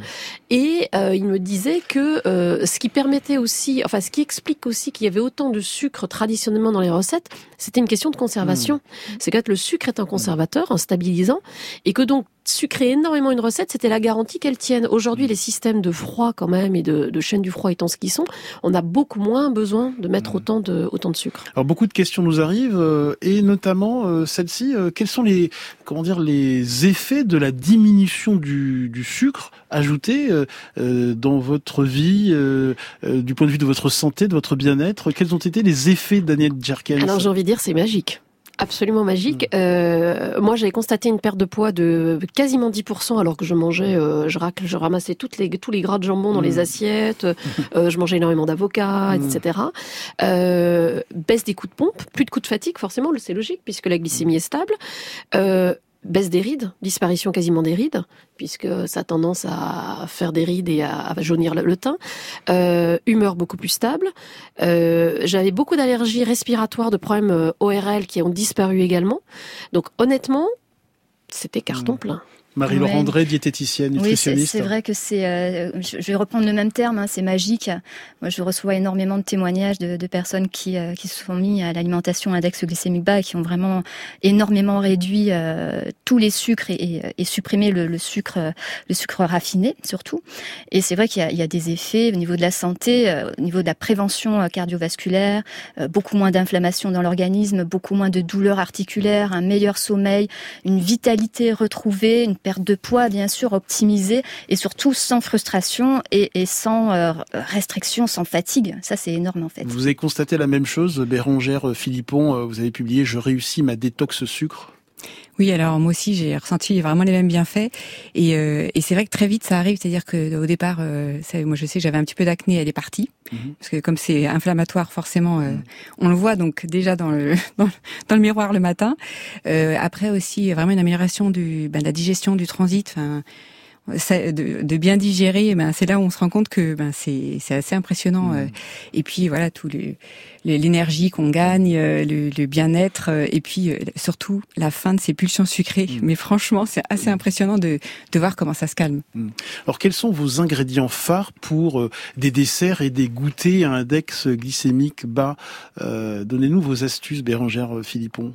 Et euh, il me disait que euh, ce qui permettait aussi, enfin ce qui explique aussi qu'il y avait autant de sucre traditionnellement dans les recettes, c'était une question de conservation. C'est que le sucre est un conservateur, un stabilisant, et que donc sucrer énormément une recette, c'était la garantie qu'elle tienne. Aujourd'hui, les systèmes de froid quand même et de, de chaîne du froid étant ce qu'ils sont, on a beaucoup moins besoin de mettre autant de autant de sucre. Alors beaucoup de questions nous arrivent euh, et notamment euh, celle-ci. euh, quels sont les comment dire les effets de la diminution du, du sucre ajouté euh, euh, dans votre vie, euh, du point de vue de votre santé, de votre bien-être? Quels ont été les effets Daniel Jerkens Alors j'ai envie de dire c'est magique. Absolument magique. Euh, moi, j'avais constaté une perte de poids de quasiment 10% alors que je mangeais, euh, je, racle, je ramassais toutes les, tous les gras de jambon dans Mm. les assiettes, *laughs* euh, je mangeais énormément d'avocats, Mm. etc. Euh, baisse des coups de pompe, plus de coups de fatigue, forcément, c'est logique puisque la glycémie est stable. Baisse des rides, disparition quasiment des rides, puisque ça a tendance à faire des rides et à, jaunir le, teint. Euh, humeur beaucoup plus stable. Euh, J'avais beaucoup d'allergies respiratoires, de problèmes euh, ORL qui ont disparu également. Donc honnêtement, c'était carton plein. Marie-Laure Ouais. André, diététicienne, Oui, c'est nutritionniste. vrai que c'est. euh, je, vais reprendre le même terme, hein, c'est magique. Moi, je reçois énormément de témoignages de, de personnes qui, euh, qui se sont mis à l'alimentation index glycémique bas et qui ont vraiment énormément réduit euh, tous les sucres et, et, et supprimé le, le sucre, le sucre raffiné surtout. Et c'est vrai qu'il y, y a des effets au niveau de la santé, euh, au niveau de la prévention euh, cardiovasculaire, euh, beaucoup moins d'inflammation dans l'organisme, beaucoup moins de douleurs articulaires, un meilleur sommeil, une vitalité retrouvée, une de poids bien sûr optimisée et surtout sans frustration et, sans euh, restriction, sans fatigue. Ça c'est énorme en fait. Vous avez constaté la même chose, Bérangère Philippon. euh, Vous avez publié "Je réussis ma détox sucre". Oui, alors moi aussi j'ai ressenti vraiment les mêmes bienfaits. Et, euh, et c'est vrai que très vite ça arrive, c'est-à-dire que au départ, euh, ça, moi je sais j'avais un petit peu d'acné, elle est partie. Parce que comme c'est inflammatoire forcément, euh, on le voit donc déjà dans le *laughs* dans, dans le miroir le matin. Euh, après aussi vraiment une amélioration du ben, de la digestion, du transit, enfin ça- de, de bien digérer, ben c'est là où on se rend compte que ben c'est c'est assez impressionnant. euh, et puis voilà tout l'énergie qu'on gagne, euh, le, le bien-être, euh, et puis surtout la fin de ces pulsions sucrées. Mais franchement, c'est assez impressionnant de de voir comment ça se calme. Alors quels sont vos ingrédients phares pour des desserts et des goûters à index glycémique bas Euh, Donnez-nous vos astuces, Bérangère Philippon.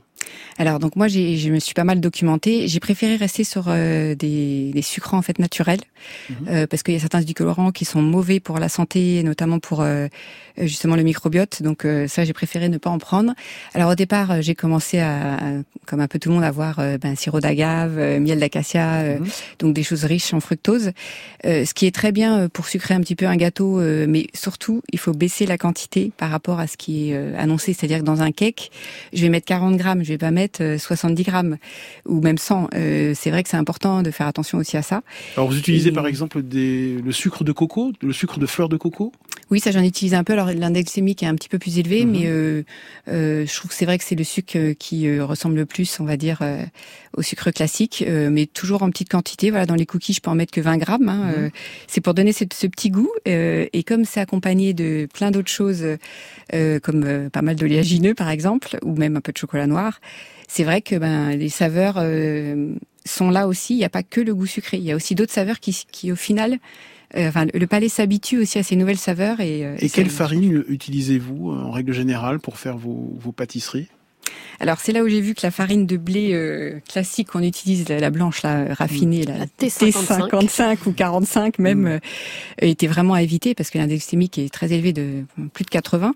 Alors donc moi j'ai je me suis pas mal documentée. J'ai préféré rester sur euh, des, des sucrants en fait naturels euh, parce qu'il y a certains édulcorants qui sont mauvais pour la santé, notamment pour euh, justement le microbiote. Donc euh, ça j'ai préféré ne pas en prendre. Alors au départ euh, j'ai commencé à, à- comme un peu tout le monde à voir euh, ben, sirop d'agave, euh, miel d'acacia, euh, donc des choses riches en fructose. Euh, ce qui est très bien pour sucrer un petit peu un gâteau, euh, mais surtout il faut baisser la quantité par rapport à ce qui est euh, annoncé. C'est-à-dire que dans un cake, je vais mettre 40 grammes, je vais pas mettre euh, 70 grammes ou même 100. Euh, c'est vrai que c'est important de faire attention aussi à ça. Alors vous utilisez Et- par exemple des, le sucre de coco, le sucre de fleur de coco? Oui, ça j'en utilise un peu. Alors l'index glycémique est un petit peu plus élevé, Mhm. mais euh, euh, je trouve que c'est vrai que c'est le sucre euh, qui euh, ressemble le plus, on va dire, euh, au sucre classique, euh, mais toujours en petite quantité. Voilà, dans les cookies, je peux en mettre que 20 grammes. hein, Mhm. euh, c'est pour donner ce, ce petit goût. euh, et comme c'est accompagné de plein d'autres choses, euh, comme euh, pas mal d'oléagineux par exemple, ou même un peu de chocolat noir, c'est vrai que ben les saveurs euh, sont là aussi. Il n'y a pas que le goût sucré. Il y a aussi d'autres saveurs qui, qui au final euh, enfin, le palais s'habitue aussi à ces nouvelles saveurs et. euh, Et quelle farine utilisez-vous en règle générale pour faire vos, vos pâtisseries? Alors c'est là où j'ai vu que la farine de blé euh, classique qu'on utilise, la, la blanche, la raffinée, la, La T55. T55 ou 45 même, Mm. euh, était vraiment à éviter parce que l'index glycémique est très élevé de plus de 80.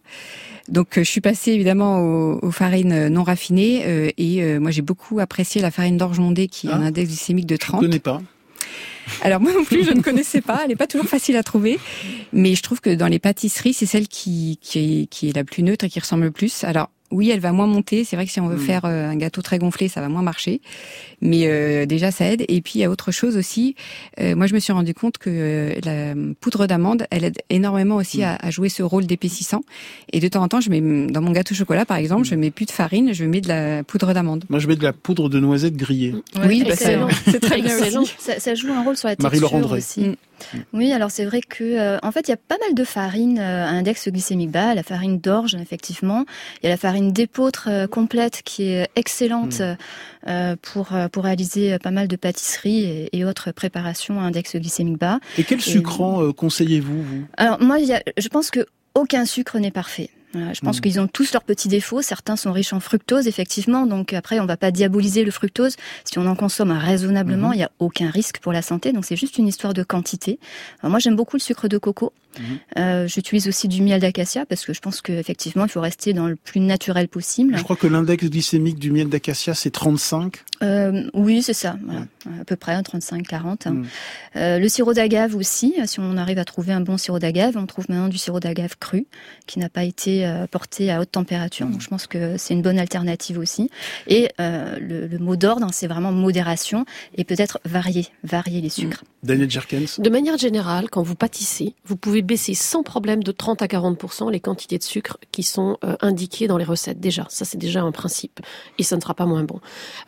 Donc euh, je suis passée évidemment aux, aux farines non raffinées euh, et euh, moi j'ai beaucoup apprécié la farine d'orge mondée qui a un Ah. index glycémique de Je 30. connais pas. Alors moi non plus, je ne connaissais pas. Elle n'est pas toujours facile à trouver, mais je trouve que dans les pâtisseries, c'est celle qui qui est, qui est la plus neutre et qui ressemble le plus. Alors oui, elle va moins monter. C'est vrai que si on veut Mm. faire euh, un gâteau très gonflé, ça va moins marcher. Mais euh, déjà, ça aide. Et puis il y a autre chose aussi. Euh, moi, je me suis rendu compte que euh, la poudre d'amande, elle aide énormément aussi à, à jouer ce rôle d'épaississant. Et de temps en temps, je mets dans mon gâteau au chocolat, par exemple, je mets plus de farine, je mets de la poudre d'amande. Moi, je mets de la poudre de noisette grillée. oui, bah, c'est excellent. c'est très bien Excellent. aussi. Ça, ça joue un rôle sur la Marie-Laure texture André. aussi. Oui, alors c'est vrai que euh, en fait il y a pas mal de farines euh, à index glycémique bas, la farine d'orge effectivement, il y a la farine d'épeautre euh, complète qui est excellente Mm. euh, pour euh, pour réaliser pas mal de pâtisseries et, et autres préparations à index glycémique bas. Et quel sucrant euh, conseillez-vous vous? Alors moi, y a- je pense que aucun sucre n'est parfait. Je pense Mhm. qu'ils ont tous leurs petits défauts. Certains sont riches en fructose, effectivement. Donc après, on va pas diaboliser le fructose. Si on en consomme raisonnablement, Mhm. il y a aucun risque pour la santé. Donc c'est juste une histoire de quantité. Alors, moi, j'aime beaucoup le sucre de coco. Mhm. Euh, J'utilise aussi du miel d'acacia parce que je pense qu'effectivement, il faut rester dans le plus naturel possible. Je crois que l'index glycémique du miel d'acacia, c'est 35. Euh, oui, c'est ça, voilà. à peu près, 35-40. Mm. Euh, le sirop d'agave aussi, si on arrive à trouver un bon sirop d'agave, on trouve maintenant du sirop d'agave cru, qui n'a pas été euh, porté à haute température. Mm. Donc je pense que c'est une bonne alternative aussi. Et euh, le, le mot d'ordre, hein, c'est vraiment modération et peut-être varier, varier les sucres. Daniel Jerkens. De manière générale, quand vous pâtissez, vous pouvez baisser sans problème de 30 à 40 les quantités de sucre qui sont euh, indiquées dans les recettes. Déjà, ça c'est déjà un principe, et ça ne sera pas moins bon.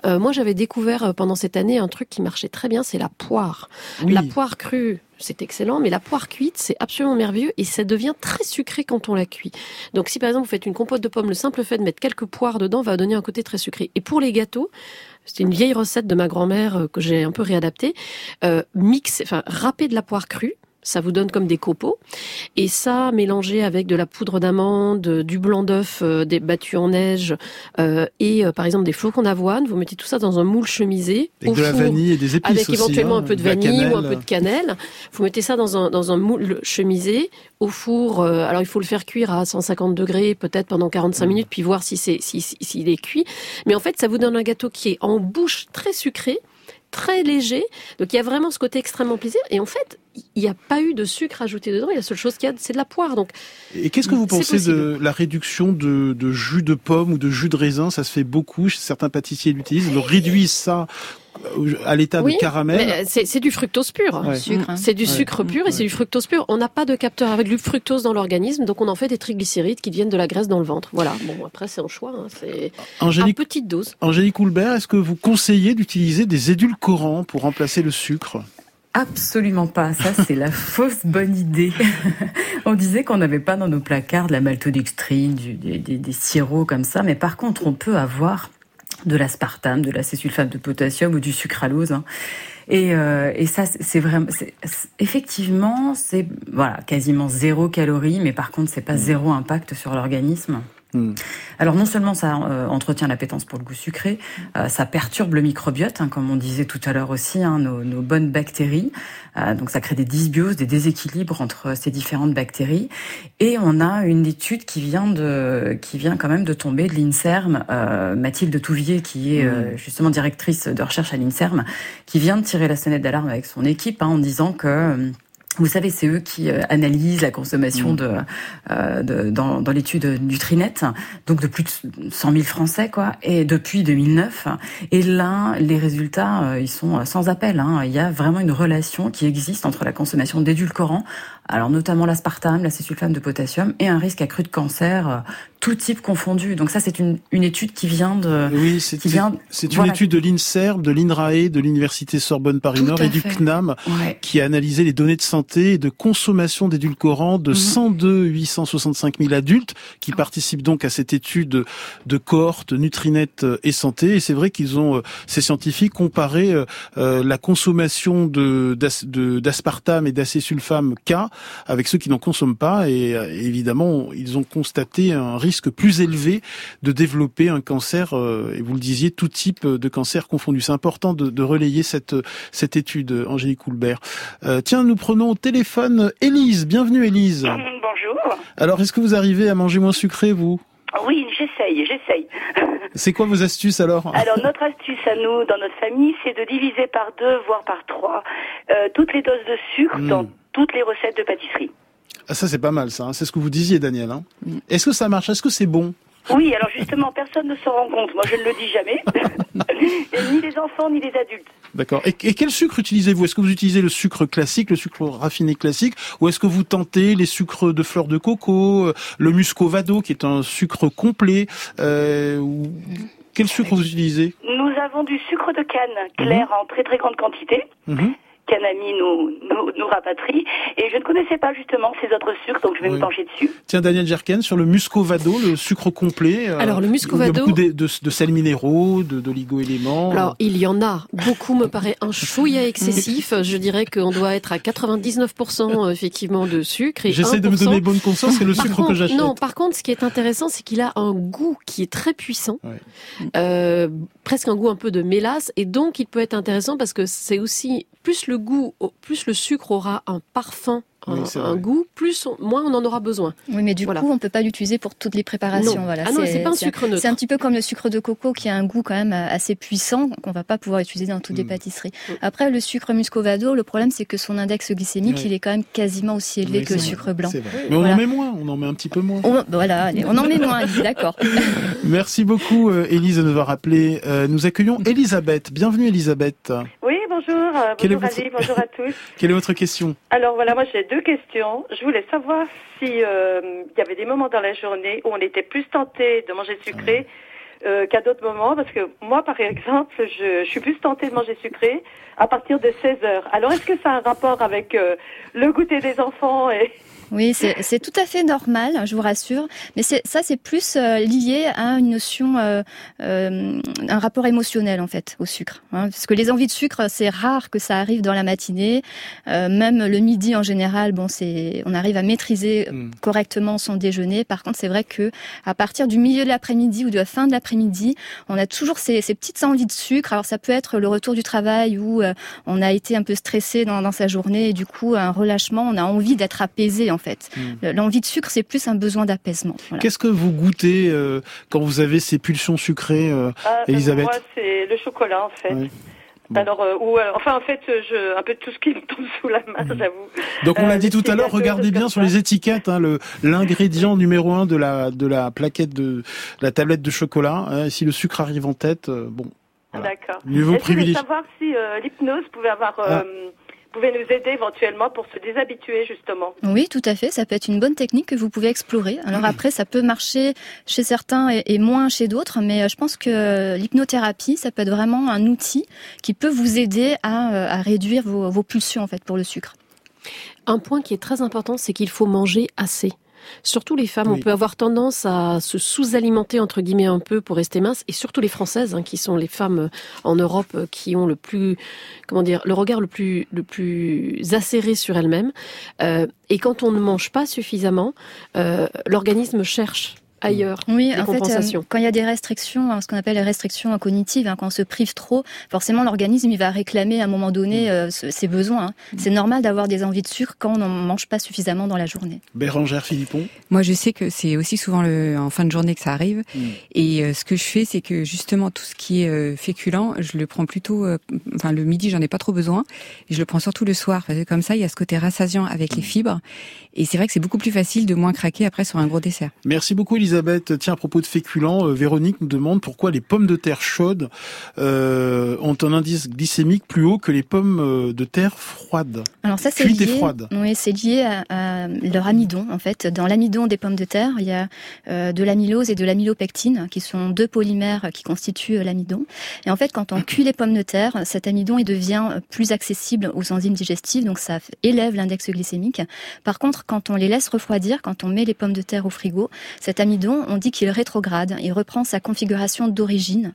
Euh, moi, j'avais découvert euh, pendant cette année un truc qui marchait très bien, c'est la poire. Oui. La poire crue, c'est excellent, mais la poire cuite, c'est absolument merveilleux et ça devient très sucré quand on la cuit. Donc, si par exemple vous faites une compote de pommes, le simple fait de mettre quelques poires dedans va donner un côté très sucré. Et pour les gâteaux, c'est une vieille recette de ma grand-mère euh, que j'ai un peu réadaptée. Euh, mixer, enfin râper de la poire crue. Ça vous donne comme des copeaux. Et ça, mélangé avec de la poudre d'amande, du blanc d'œuf euh, battu en neige euh, et euh, par exemple des flocons d'avoine, vous mettez tout ça dans un moule chemisé Avec au de la four vanille et des épices avec aussi, éventuellement hein, un peu de de la vanille ou un peu de cannelle. Vous mettez ça dans un, dans un moule chemisé au four. euh, alors il faut le faire cuire à 150 degrés peut-être pendant 45 Mm. minutes puis voir si c'est si, si- s'il est cuit. Mais en fait ça vous donne un gâteau qui est en bouche très sucré très léger, donc il y a vraiment ce côté extrêmement plaisir. Et en fait, il n'y a pas eu de sucre ajouté dedans. Et la seule chose qu'il y a, c'est de la poire. Donc, Et qu'est-ce que vous pensez de la réduction de, de jus de pomme ou de jus de raisin? Ça se fait beaucoup, certains pâtissiers l'utilisent. Ils réduisent ça à l'état oui, de caramel. c'est du fructose pur. Ouais. Hein. C'est du Ouais. sucre pur et c'est du fructose pur. On n'a pas de capteur avec du fructose dans l'organisme, donc on en fait des triglycérides qui deviennent de la graisse dans le ventre. Voilà. Bon, après c'est un choix. hein. C'est à Angélique, petite dose. Angélique Houlbert, est-ce que vous conseillez d'utiliser des édulcorants pour remplacer le sucre? Absolument pas. Ça, c'est la *laughs* fausse bonne idée. *laughs* on disait qu'on n'avait pas dans nos placards de la maltodextrine, du- des, des- des sirops comme ça, mais par contre, on peut avoir de l'aspartame, de l'acésulfate de potassium ou du sucralose. hein. Et, euh, et ça, c'est vraiment, effectivement, c'est voilà quasiment zéro calorie, mais par contre, c'est pas zéro impact sur l'organisme. Hmm. Alors non seulement ça euh, entretient l'appétence pour le goût sucré, euh, ça perturbe le microbiote, hein, comme on disait tout à l'heure aussi, hein, nos, nos bonnes bactéries. Euh, donc ça crée des dysbioses, des déséquilibres entre ces différentes bactéries. Et on a une étude qui vient de, qui vient quand même de tomber de l'Inserm, Mathilde Touvier, qui est euh, justement directrice de recherche à l'Inserm, qui vient de tirer la sonnette d'alarme avec son équipe hein, en disant que Vous savez, c'est eux qui euh, analysent la consommation de, euh, de dans, dans l'étude Nutrinet, donc de plus de 100 000 Français, quoi, et depuis 2009. Et là, les résultats, euh, ils sont sans appel. Hein. Il y a vraiment une relation qui existe entre la consommation d'édulcorants, alors notamment l'aspartame, l'acésulfame de potassium, et un risque accru de cancer, euh, tout type confondu. Donc ça, c'est une, une étude qui vient de... Oui, c'est qui vient, c'est une voilà. étude de l'INSERM, de l'INRAE, de l'Université Sorbonne Paris Tout Nord à et du. CNAM, Ouais. qui a analysé les données de santé et de consommation d'édulcorants de Mhm. 102 865 000 adultes qui participent donc à cette étude de cohorte Nutrinet et santé. Et c'est vrai qu'ils ont, euh, ces scientifiques, comparé euh, euh, la consommation de d'as- de- d'aspartame et d'acésulfame K avec ceux qui n'en consomment pas. Et euh, évidemment, ils ont constaté un risque plus élevé de développer un cancer, euh, et vous le disiez, tout type de cancer confondu. C'est important de, de relayer cette, cette étude, Angélique Coulbert. Euh, tiens, nous prenons au téléphone Élise. Bienvenue Élise. *clears throat* Bonjour. Alors, est-ce que vous arrivez à manger moins sucré, vous? Oui, j'essaye, j'essaye. *laughs* C'est quoi vos astuces alors? Alors notre astuce à nous, dans notre famille, c'est de diviser par deux, voire par trois, euh, toutes les doses de sucre Mm. dans toutes les recettes de pâtisserie. Ah, Ça, c'est pas mal, ça. hein. C'est ce que vous disiez, Daniel. hein. Est-ce que ça marche? Est-ce que c'est bon? Oui, alors justement, personne ne s'en rend compte. Moi, je ne le dis jamais. *laughs* Ni les enfants, ni les adultes. D'accord. Et, et quel sucre utilisez-vous? Est-ce que vous utilisez le sucre classique, le sucre raffiné classique, ou est-ce que vous tentez les sucres de fleur de coco, euh, le muscovado, qui est un sucre complet euh, ou... Quel sucre vous utilisez? Nous avons du sucre de canne clair en très très grande quantité. Mhm. Canami nous, nous, nous rapatrie. Et je ne connaissais pas justement ces autres sucres, donc je vais Oui. me pencher dessus. Tiens, Daniel Jerken, sur le muscovado, le sucre complet. euh, Alors, le Il y muscovado- a beaucoup de, de, de sels minéraux, d'oligo-éléments. Alors, il y en a. Beaucoup me paraît un chouïa excessif. Je dirais qu'on doit être à 99% effectivement de sucre. J'essaie de me 1%. donner bonne conscience, c'est le Par sucre contre, que j'achète. Non, par contre, ce qui est intéressant, c'est qu'il a un goût qui est très puissant, Ouais. euh, presque un goût un peu de mélasse, et donc il peut être intéressant parce que c'est aussi plus le goût, plus le sucre aura un parfum, un, Oui, goût, plus on- moins on en aura besoin. Oui, mais du Voilà. coup, on peut pas l'utiliser pour toutes les préparations. Non. Voilà. Ah non, c'est pas un sucre neutre. C'est un petit peu comme le sucre de coco qui a un goût quand même euh, assez puissant qu'on va pas pouvoir utiliser dans toutes les Mm. pâtisseries. Mm. Après, le sucre muscovado, le problème c'est que son index glycémique, il est quand même quasiment aussi élevé Oui, que le sucre blanc. Mais on Voilà. en met moins, on en met un petit peu moins. On, voilà, allez, on en met moins, *laughs* d'accord. Merci beaucoup, euh, Élise, de nous avoir appelé. Euh, nous accueillons Elisabeth. Bienvenue, Elisabeth. Oui, bonjour. euh, Quelle bonjour votre- bonjour à tous. *laughs* Quelle est votre question Alors voilà, moi j'ai deux questions. Je voulais savoir si euh, il y avait des moments dans la journée où on était plus tenté de manger sucré euh, qu'à d'autres moments, parce que moi par exemple, je, je suis plus tentée de manger sucré à partir de 16 heures. Alors est-ce que ça a un rapport avec euh, le goûter des enfants et Oui, c'est tout à fait normal, je vous rassure. Mais ça, c'est plus euh, lié à une notion, euh, euh, un rapport émotionnel en fait au sucre. hein. parce que les envies de sucre, c'est rare que ça arrive dans la matinée. Euh, même le midi en général, bon, c'est, on arrive à maîtriser Mm. correctement son déjeuner. Par contre, c'est vrai que à partir du milieu de l'après-midi ou de la fin de l'après-midi, on a toujours ces, ces petites envies de sucre. Alors ça peut être le retour du travail où euh, on a été un peu stressé dans, dans sa journée et du coup un relâchement. On a envie d'être apaisé en fait. Le- L'envie de sucre, c'est plus un besoin d'apaisement. Voilà. Qu'est-ce que vous goûtez euh, quand vous avez ces pulsions sucrées, euh, Ah, Elisabeth Moi c'est le chocolat en fait. Bon. Alors, euh, ou euh, enfin en fait, je, un peu tout ce qui me tombe *laughs* sous la main, j'avoue. Donc on l'a dit tout à l'heure, regardez bien sur ça. les étiquettes hein, le l'ingrédient numéro un de la de la plaquette de la tablette de chocolat. hein. si le sucre arrive en tête, euh, bon, voilà. D'accord. Mieux vaut Et je voulais privilégier. savoir si euh, l'hypnose pouvait avoir, euh, Ah. Pouvait nous aider éventuellement pour se déshabituer justement. Oui, tout à fait. Ça peut être une bonne technique que vous pouvez explorer. Alors après, ça peut marcher chez certains et, et moins chez d'autres, mais euh, je pense que l'hypnothérapie, ça peut être vraiment un outil qui peut vous aider à, euh, à réduire vos, vos pulsions en fait pour le sucre. Un point qui est très important, c'est qu'il faut manger assez. Surtout les femmes, Oui. on peut avoir tendance à se sous-alimenter entre guillemets un peu pour rester mince, et surtout les Françaises, hein, qui sont les femmes euh, en Europe euh, qui ont le plus, comment dire, le regard le plus le plus acéré sur elles-mêmes. Euh, et quand on ne mange pas suffisamment, euh, l'organisme cherche ailleurs. Oui, en fait, euh, quand il y a des restrictions, hein, ce qu'on appelle les restrictions cognitives, hein, quand on se prive trop, forcément l'organisme il va réclamer à un moment donné euh, ce- ses besoins. hein. C'est normal d'avoir des envies de sucre quand on n'en mange pas suffisamment dans la journée. Bérangère Philippon. Moi, je sais que c'est aussi souvent le, en fin de journée que ça arrive. Mm. Et euh, ce que je fais, c'est que justement tout ce qui est euh, féculent, je le prends plutôt. euh, enfin, le midi, j'en ai pas trop besoin. Et je le prends surtout le soir. Parce que comme ça, il y a ce côté rassasiant avec les fibres. Et c'est vrai que c'est beaucoup plus facile de moins craquer après sur un gros dessert. Merci beaucoup Elisabeth. Tiens, à propos de féculents, euh, Véronique nous demande pourquoi les pommes de terre chaudes euh, ont un indice glycémique plus haut que les pommes euh, de terre froides. Alors ça, c'est lié. froides. Oui, c'est lié à, à leur amidon. En fait, dans l'amidon des pommes de terre, il y a euh, de l'amylose et de l'amylopectine, qui sont deux polymères qui constituent l'amidon. Et en fait, quand on cuit les pommes de terre, cet amidon il devient plus accessible aux enzymes digestives, donc ça élève l'index glycémique. Par contre, quand on les laisse refroidir, quand on met les pommes de terre au frigo, cet amidon, on dit qu'il rétrograde, il reprend sa configuration d'origine.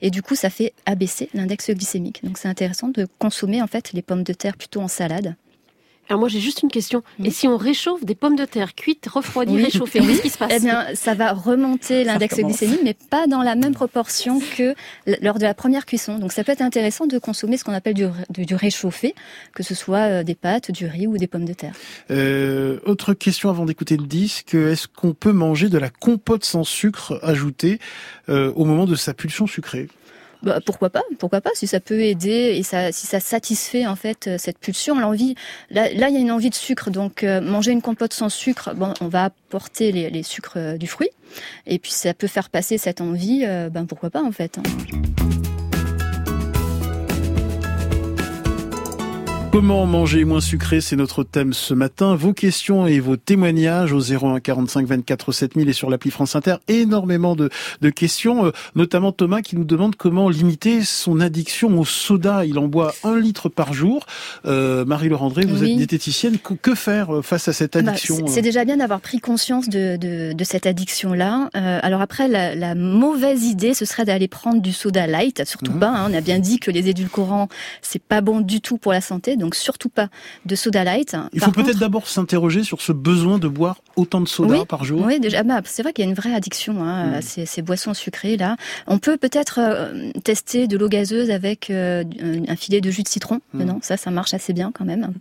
Et du coup, ça fait abaisser l'index glycémique. Donc c'est intéressant de consommer en fait les pommes de terre plutôt en salade. Alors moi j'ai juste une question. Et si on réchauffe des pommes de terre cuites, refroidies, Oui. réchauffées, Oui. qu'est-ce qui se passe Eh bien, ça va remonter l'index glycémique, mais pas dans la même proportion que lors de la première cuisson. Donc, ça peut être intéressant de consommer ce qu'on appelle du, ré- du, du réchauffé, que ce soit euh, des pâtes, du riz ou des pommes de terre. Euh, autre question avant d'écouter le disque. Est-ce qu'on peut manger de la compote sans sucre ajouté euh, au moment de sa pulsion sucrée? Bah, pourquoi pas Pourquoi pas Si ça peut aider et ça, si ça satisfait en fait euh, cette pulsion, l'envie. Là, là, il y a une envie de sucre, donc euh, manger une compote sans sucre, bon, on va apporter les, les sucres euh, du fruit, et puis ça peut faire passer cette envie. euh, ben pourquoi pas en fait Comment manger moins sucré C'est notre thème ce matin. Vos questions et vos témoignages au 01 45 24 7000 et sur l'appli France Inter. Énormément de, de questions, euh, notamment Thomas qui nous demande comment limiter son addiction au soda. Il en boit un litre par jour. Euh, Marie-Laure André, vous Oui. êtes diététicienne. Que, que faire euh, face à cette Bah, addiction c'est- euh c'est déjà bien d'avoir pris conscience de, de, de cette addiction-là. Euh, alors après, la, la mauvaise idée, ce serait d'aller prendre du soda light. Surtout Mhm. pas. hein. on a bien dit que les édulcorants, c'est pas bon du tout pour la santé. Donc surtout pas de soda light. Il faut peut-être d'abord s'interroger sur ce besoin de boire autant de soda oui, par jour. Oui, déjà, bah, c'est vrai qu'il y a une vraie addiction hein, à ces, ces boissons sucrées là. On peut peut-être euh, tester de l'eau gazeuse avec euh, un filet de jus de citron. Mm. Non, ça, ça marche assez bien quand même.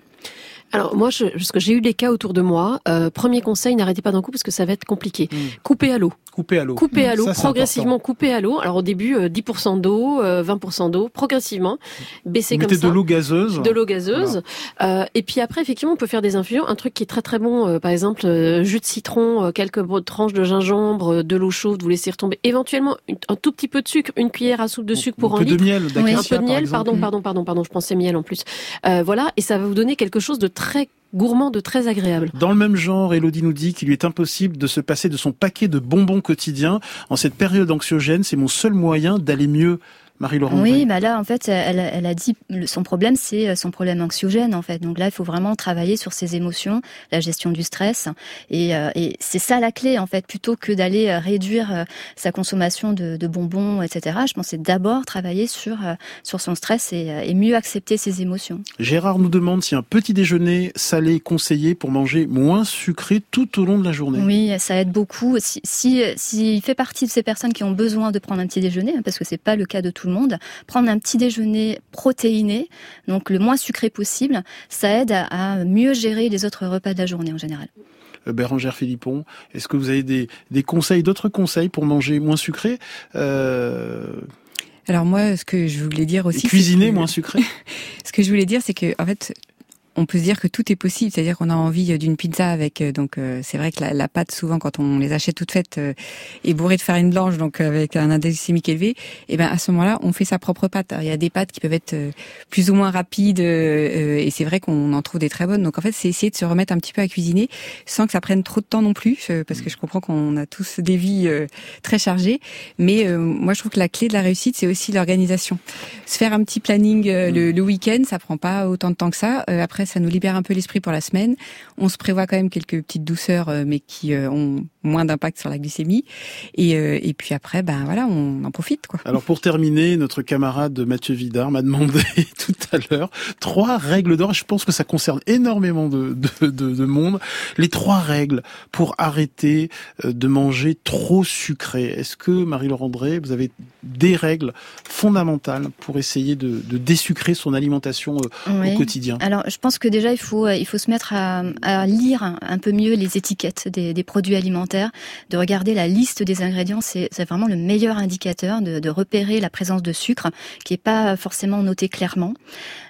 Alors moi, je, parce que j'ai eu des cas autour de moi. euh, premier conseil, n'arrêtez pas d'un coup parce que ça va être compliqué. Coupez à l'eau. Couper à l'eau. Couper à l'eau, Ça, c'est progressivement important. couper à l'eau. Alors au début, euh, 10% d'eau, euh, 20% d'eau, progressivement. Baisser Vous comme mettez ça. de l'eau gazeuse. De l'eau gazeuse. Euh, et puis après, effectivement, on peut faire des infusions. Un truc qui est très très bon, euh, par exemple, euh, jus de citron, euh, quelques tranches de gingembre, euh, de l'eau chaude, vous laissez retomber. Éventuellement, une- un tout petit peu de sucre, une cuillère à soupe de sucre pour un un peu de miel, un d'acacia, peu de miel, pardon, Mm. pardon, pardon, pardon, je pensais miel en plus. Euh, voilà, et ça va vous donner quelque chose de très gourmand, de très agréable. Dans le même genre, Elodie nous dit qu'il lui est impossible de se passer de son paquet de bonbons quotidiens. En cette période anxiogène, c'est mon seul moyen d'aller mieux. Marie-Laurent. Oui, bah là, en fait, elle, elle a dit son problème, c'est euh, son problème anxiogène, en fait. Donc là, il faut vraiment travailler sur ses émotions, la gestion du stress, et, euh, et c'est ça la clé, en fait, plutôt que d'aller euh, réduire euh, sa consommation de, de bonbons, etc. Je pense c'est d'abord travailler sur euh, sur son stress et, et mieux accepter ses émotions. Gérard nous demande si un petit déjeuner salé est conseillé pour manger moins sucré tout au long de la journée. Oui, ça aide beaucoup. Si, si, s'il fait partie de ces personnes qui ont besoin de prendre un petit déjeuner, hein, parce que c'est pas le cas de tout le monde, prendre un petit déjeuner protéiné, donc le moins sucré possible, ça aide à, mieux gérer les autres repas de la journée en général. Euh, Bérangère Philippon, est-ce que vous avez des, des conseils, d'autres conseils pour manger moins sucré euh... Alors moi, ce que je voulais dire aussi, Et cuisiner que- moins sucré? *laughs* ce que je voulais dire, c'est que en fait, on peut se dire que tout est possible, c'est-à-dire qu'on a envie d'une pizza avec euh, donc euh, c'est vrai que la, la pâte souvent quand on les achète toutes faites euh, est bourrée de farine blanche donc euh, avec un index glycémique élevé et ben à ce moment-là on fait sa propre pâte. Alors, il y a des pâtes qui peuvent être euh, plus ou moins rapides euh, et c'est vrai qu'on en trouve des très bonnes. Donc en fait c'est essayer de se remettre un petit peu à cuisiner sans que ça prenne trop de temps non plus euh, parce que je comprends qu'on a tous des vies euh, très chargées. Mais euh, moi je trouve que la clé de la réussite c'est aussi l'organisation. Se faire un petit planning euh, le, le week-end ça prend pas autant de temps que ça. Euh, après ça nous libère un peu l'esprit pour la semaine. On se prévoit quand même quelques petites douceurs, euh, mais qui euh, ont moins d'impact sur la glycémie. Et, euh, et puis après, ben voilà, on en profite. Quoi. Alors pour terminer, notre camarade Mathieu Vidard m'a demandé *laughs* tout à l'heure trois règles d'or. Je pense que ça concerne énormément de, de, de, de monde. Les trois règles pour arrêter de manger trop sucré. Est-ce que Marie-Laure André, vous avez des règles fondamentales pour essayer de, de désucrer son alimentation Oui. au quotidien? Alors, je pense que déjà, il faut, euh, il faut se mettre à, à lire un, peu mieux les étiquettes des, des produits alimentaires, de regarder la liste des ingrédients. C'est vraiment le meilleur indicateur de, de repérer la présence de sucre qui est pas forcément noté clairement.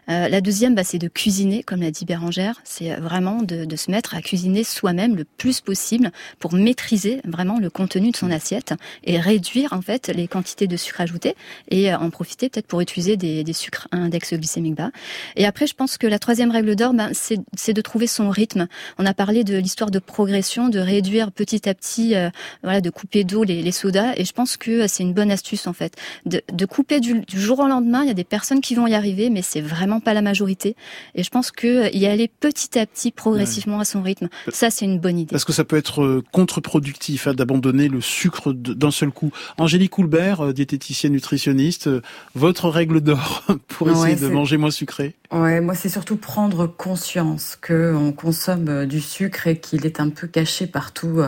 Euh, la deuxième, bah, c'est de cuisiner, comme l'a dit Bérangère. C'est vraiment de, de se mettre à cuisiner soi-même le plus possible pour maîtriser vraiment le contenu de son assiette et réduire en fait les quantités de sucre ajouté et euh, en profiter peut-être pour utiliser des, des sucres à index glycémique bas. Et après, je pense que la troisième règle d'or, ben, c'est de trouver son rythme. On a parlé de l'histoire de progression, de réduire petit à petit, euh, voilà, de couper d'eau les, les sodas. Et je pense que euh, c'est une bonne astuce en fait, de, de couper du, du jour au lendemain. Il y a des personnes qui vont y arriver, mais c'est vraiment pas la majorité. Et je pense que euh, y aller petit à petit, progressivement à son rythme, ça c'est une bonne idée. Parce que ça peut être euh, contre-productif hein, d'abandonner le sucre de- d'un seul coup? Angélique Coulbert, euh, diététicienne nutritionniste, votre règle d'or *laughs* pour Ouais, essayer de c'est- manger moins sucré? Ouais, moi c'est surtout prendre conscience que on consomme du sucre et qu'il est un peu caché partout,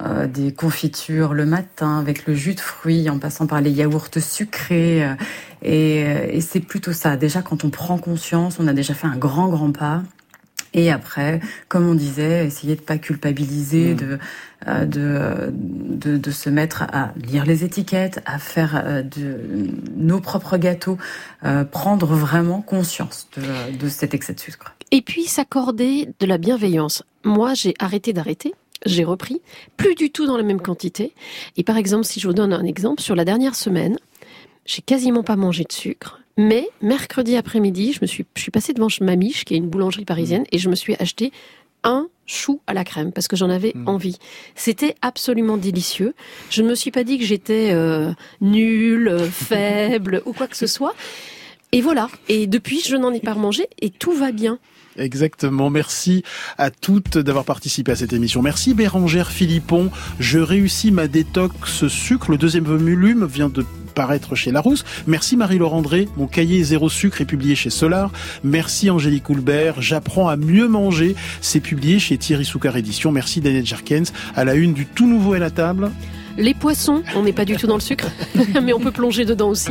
euh, des confitures le matin avec le jus de fruits, en passant par les yaourts sucrés, euh, et, euh, et c'est plutôt ça. Déjà quand on prend conscience, on a déjà fait un grand grand pas. Et après, comme on disait, essayer de pas culpabiliser, de, euh, de, de, de se mettre à lire les étiquettes, à faire euh, de nos propres gâteaux, euh, prendre vraiment conscience de, de cet excès de sucre. Et puis s'accorder de la bienveillance. Moi, j'ai arrêté d'arrêter. J'ai repris, plus du tout dans la même quantité. Et par exemple, si je vous donne un exemple, sur la dernière semaine, j'ai quasiment pas mangé de sucre. Mais mercredi après-midi, je me suis, je suis passée devant Mamiche, qui est une boulangerie parisienne, et je me suis acheté un chou à la crème parce que j'en avais envie. C'était absolument délicieux. Je ne me suis pas dit que j'étais euh, nulle, euh, *laughs* faible ou quoi que ce soit. Et voilà. Et depuis, je n'en ai pas remangé et tout va bien. Exactement. Merci à toutes d'avoir participé à cette émission. Merci Bérangère Philippon. Je réussis ma détox sucre. Le deuxième volume vient de paraître chez Larousse. Merci Marie-Laure André. Mon cahier zéro sucre est publié chez Solar. Merci Angélique Houlbert. J'apprends à mieux manger. C'est publié chez Thierry Soucar Édition. Merci Daniel Jerkens. À la une du tout nouveau à la table. Les poissons, on n'est pas du tout dans le sucre, *laughs* mais on peut plonger dedans aussi.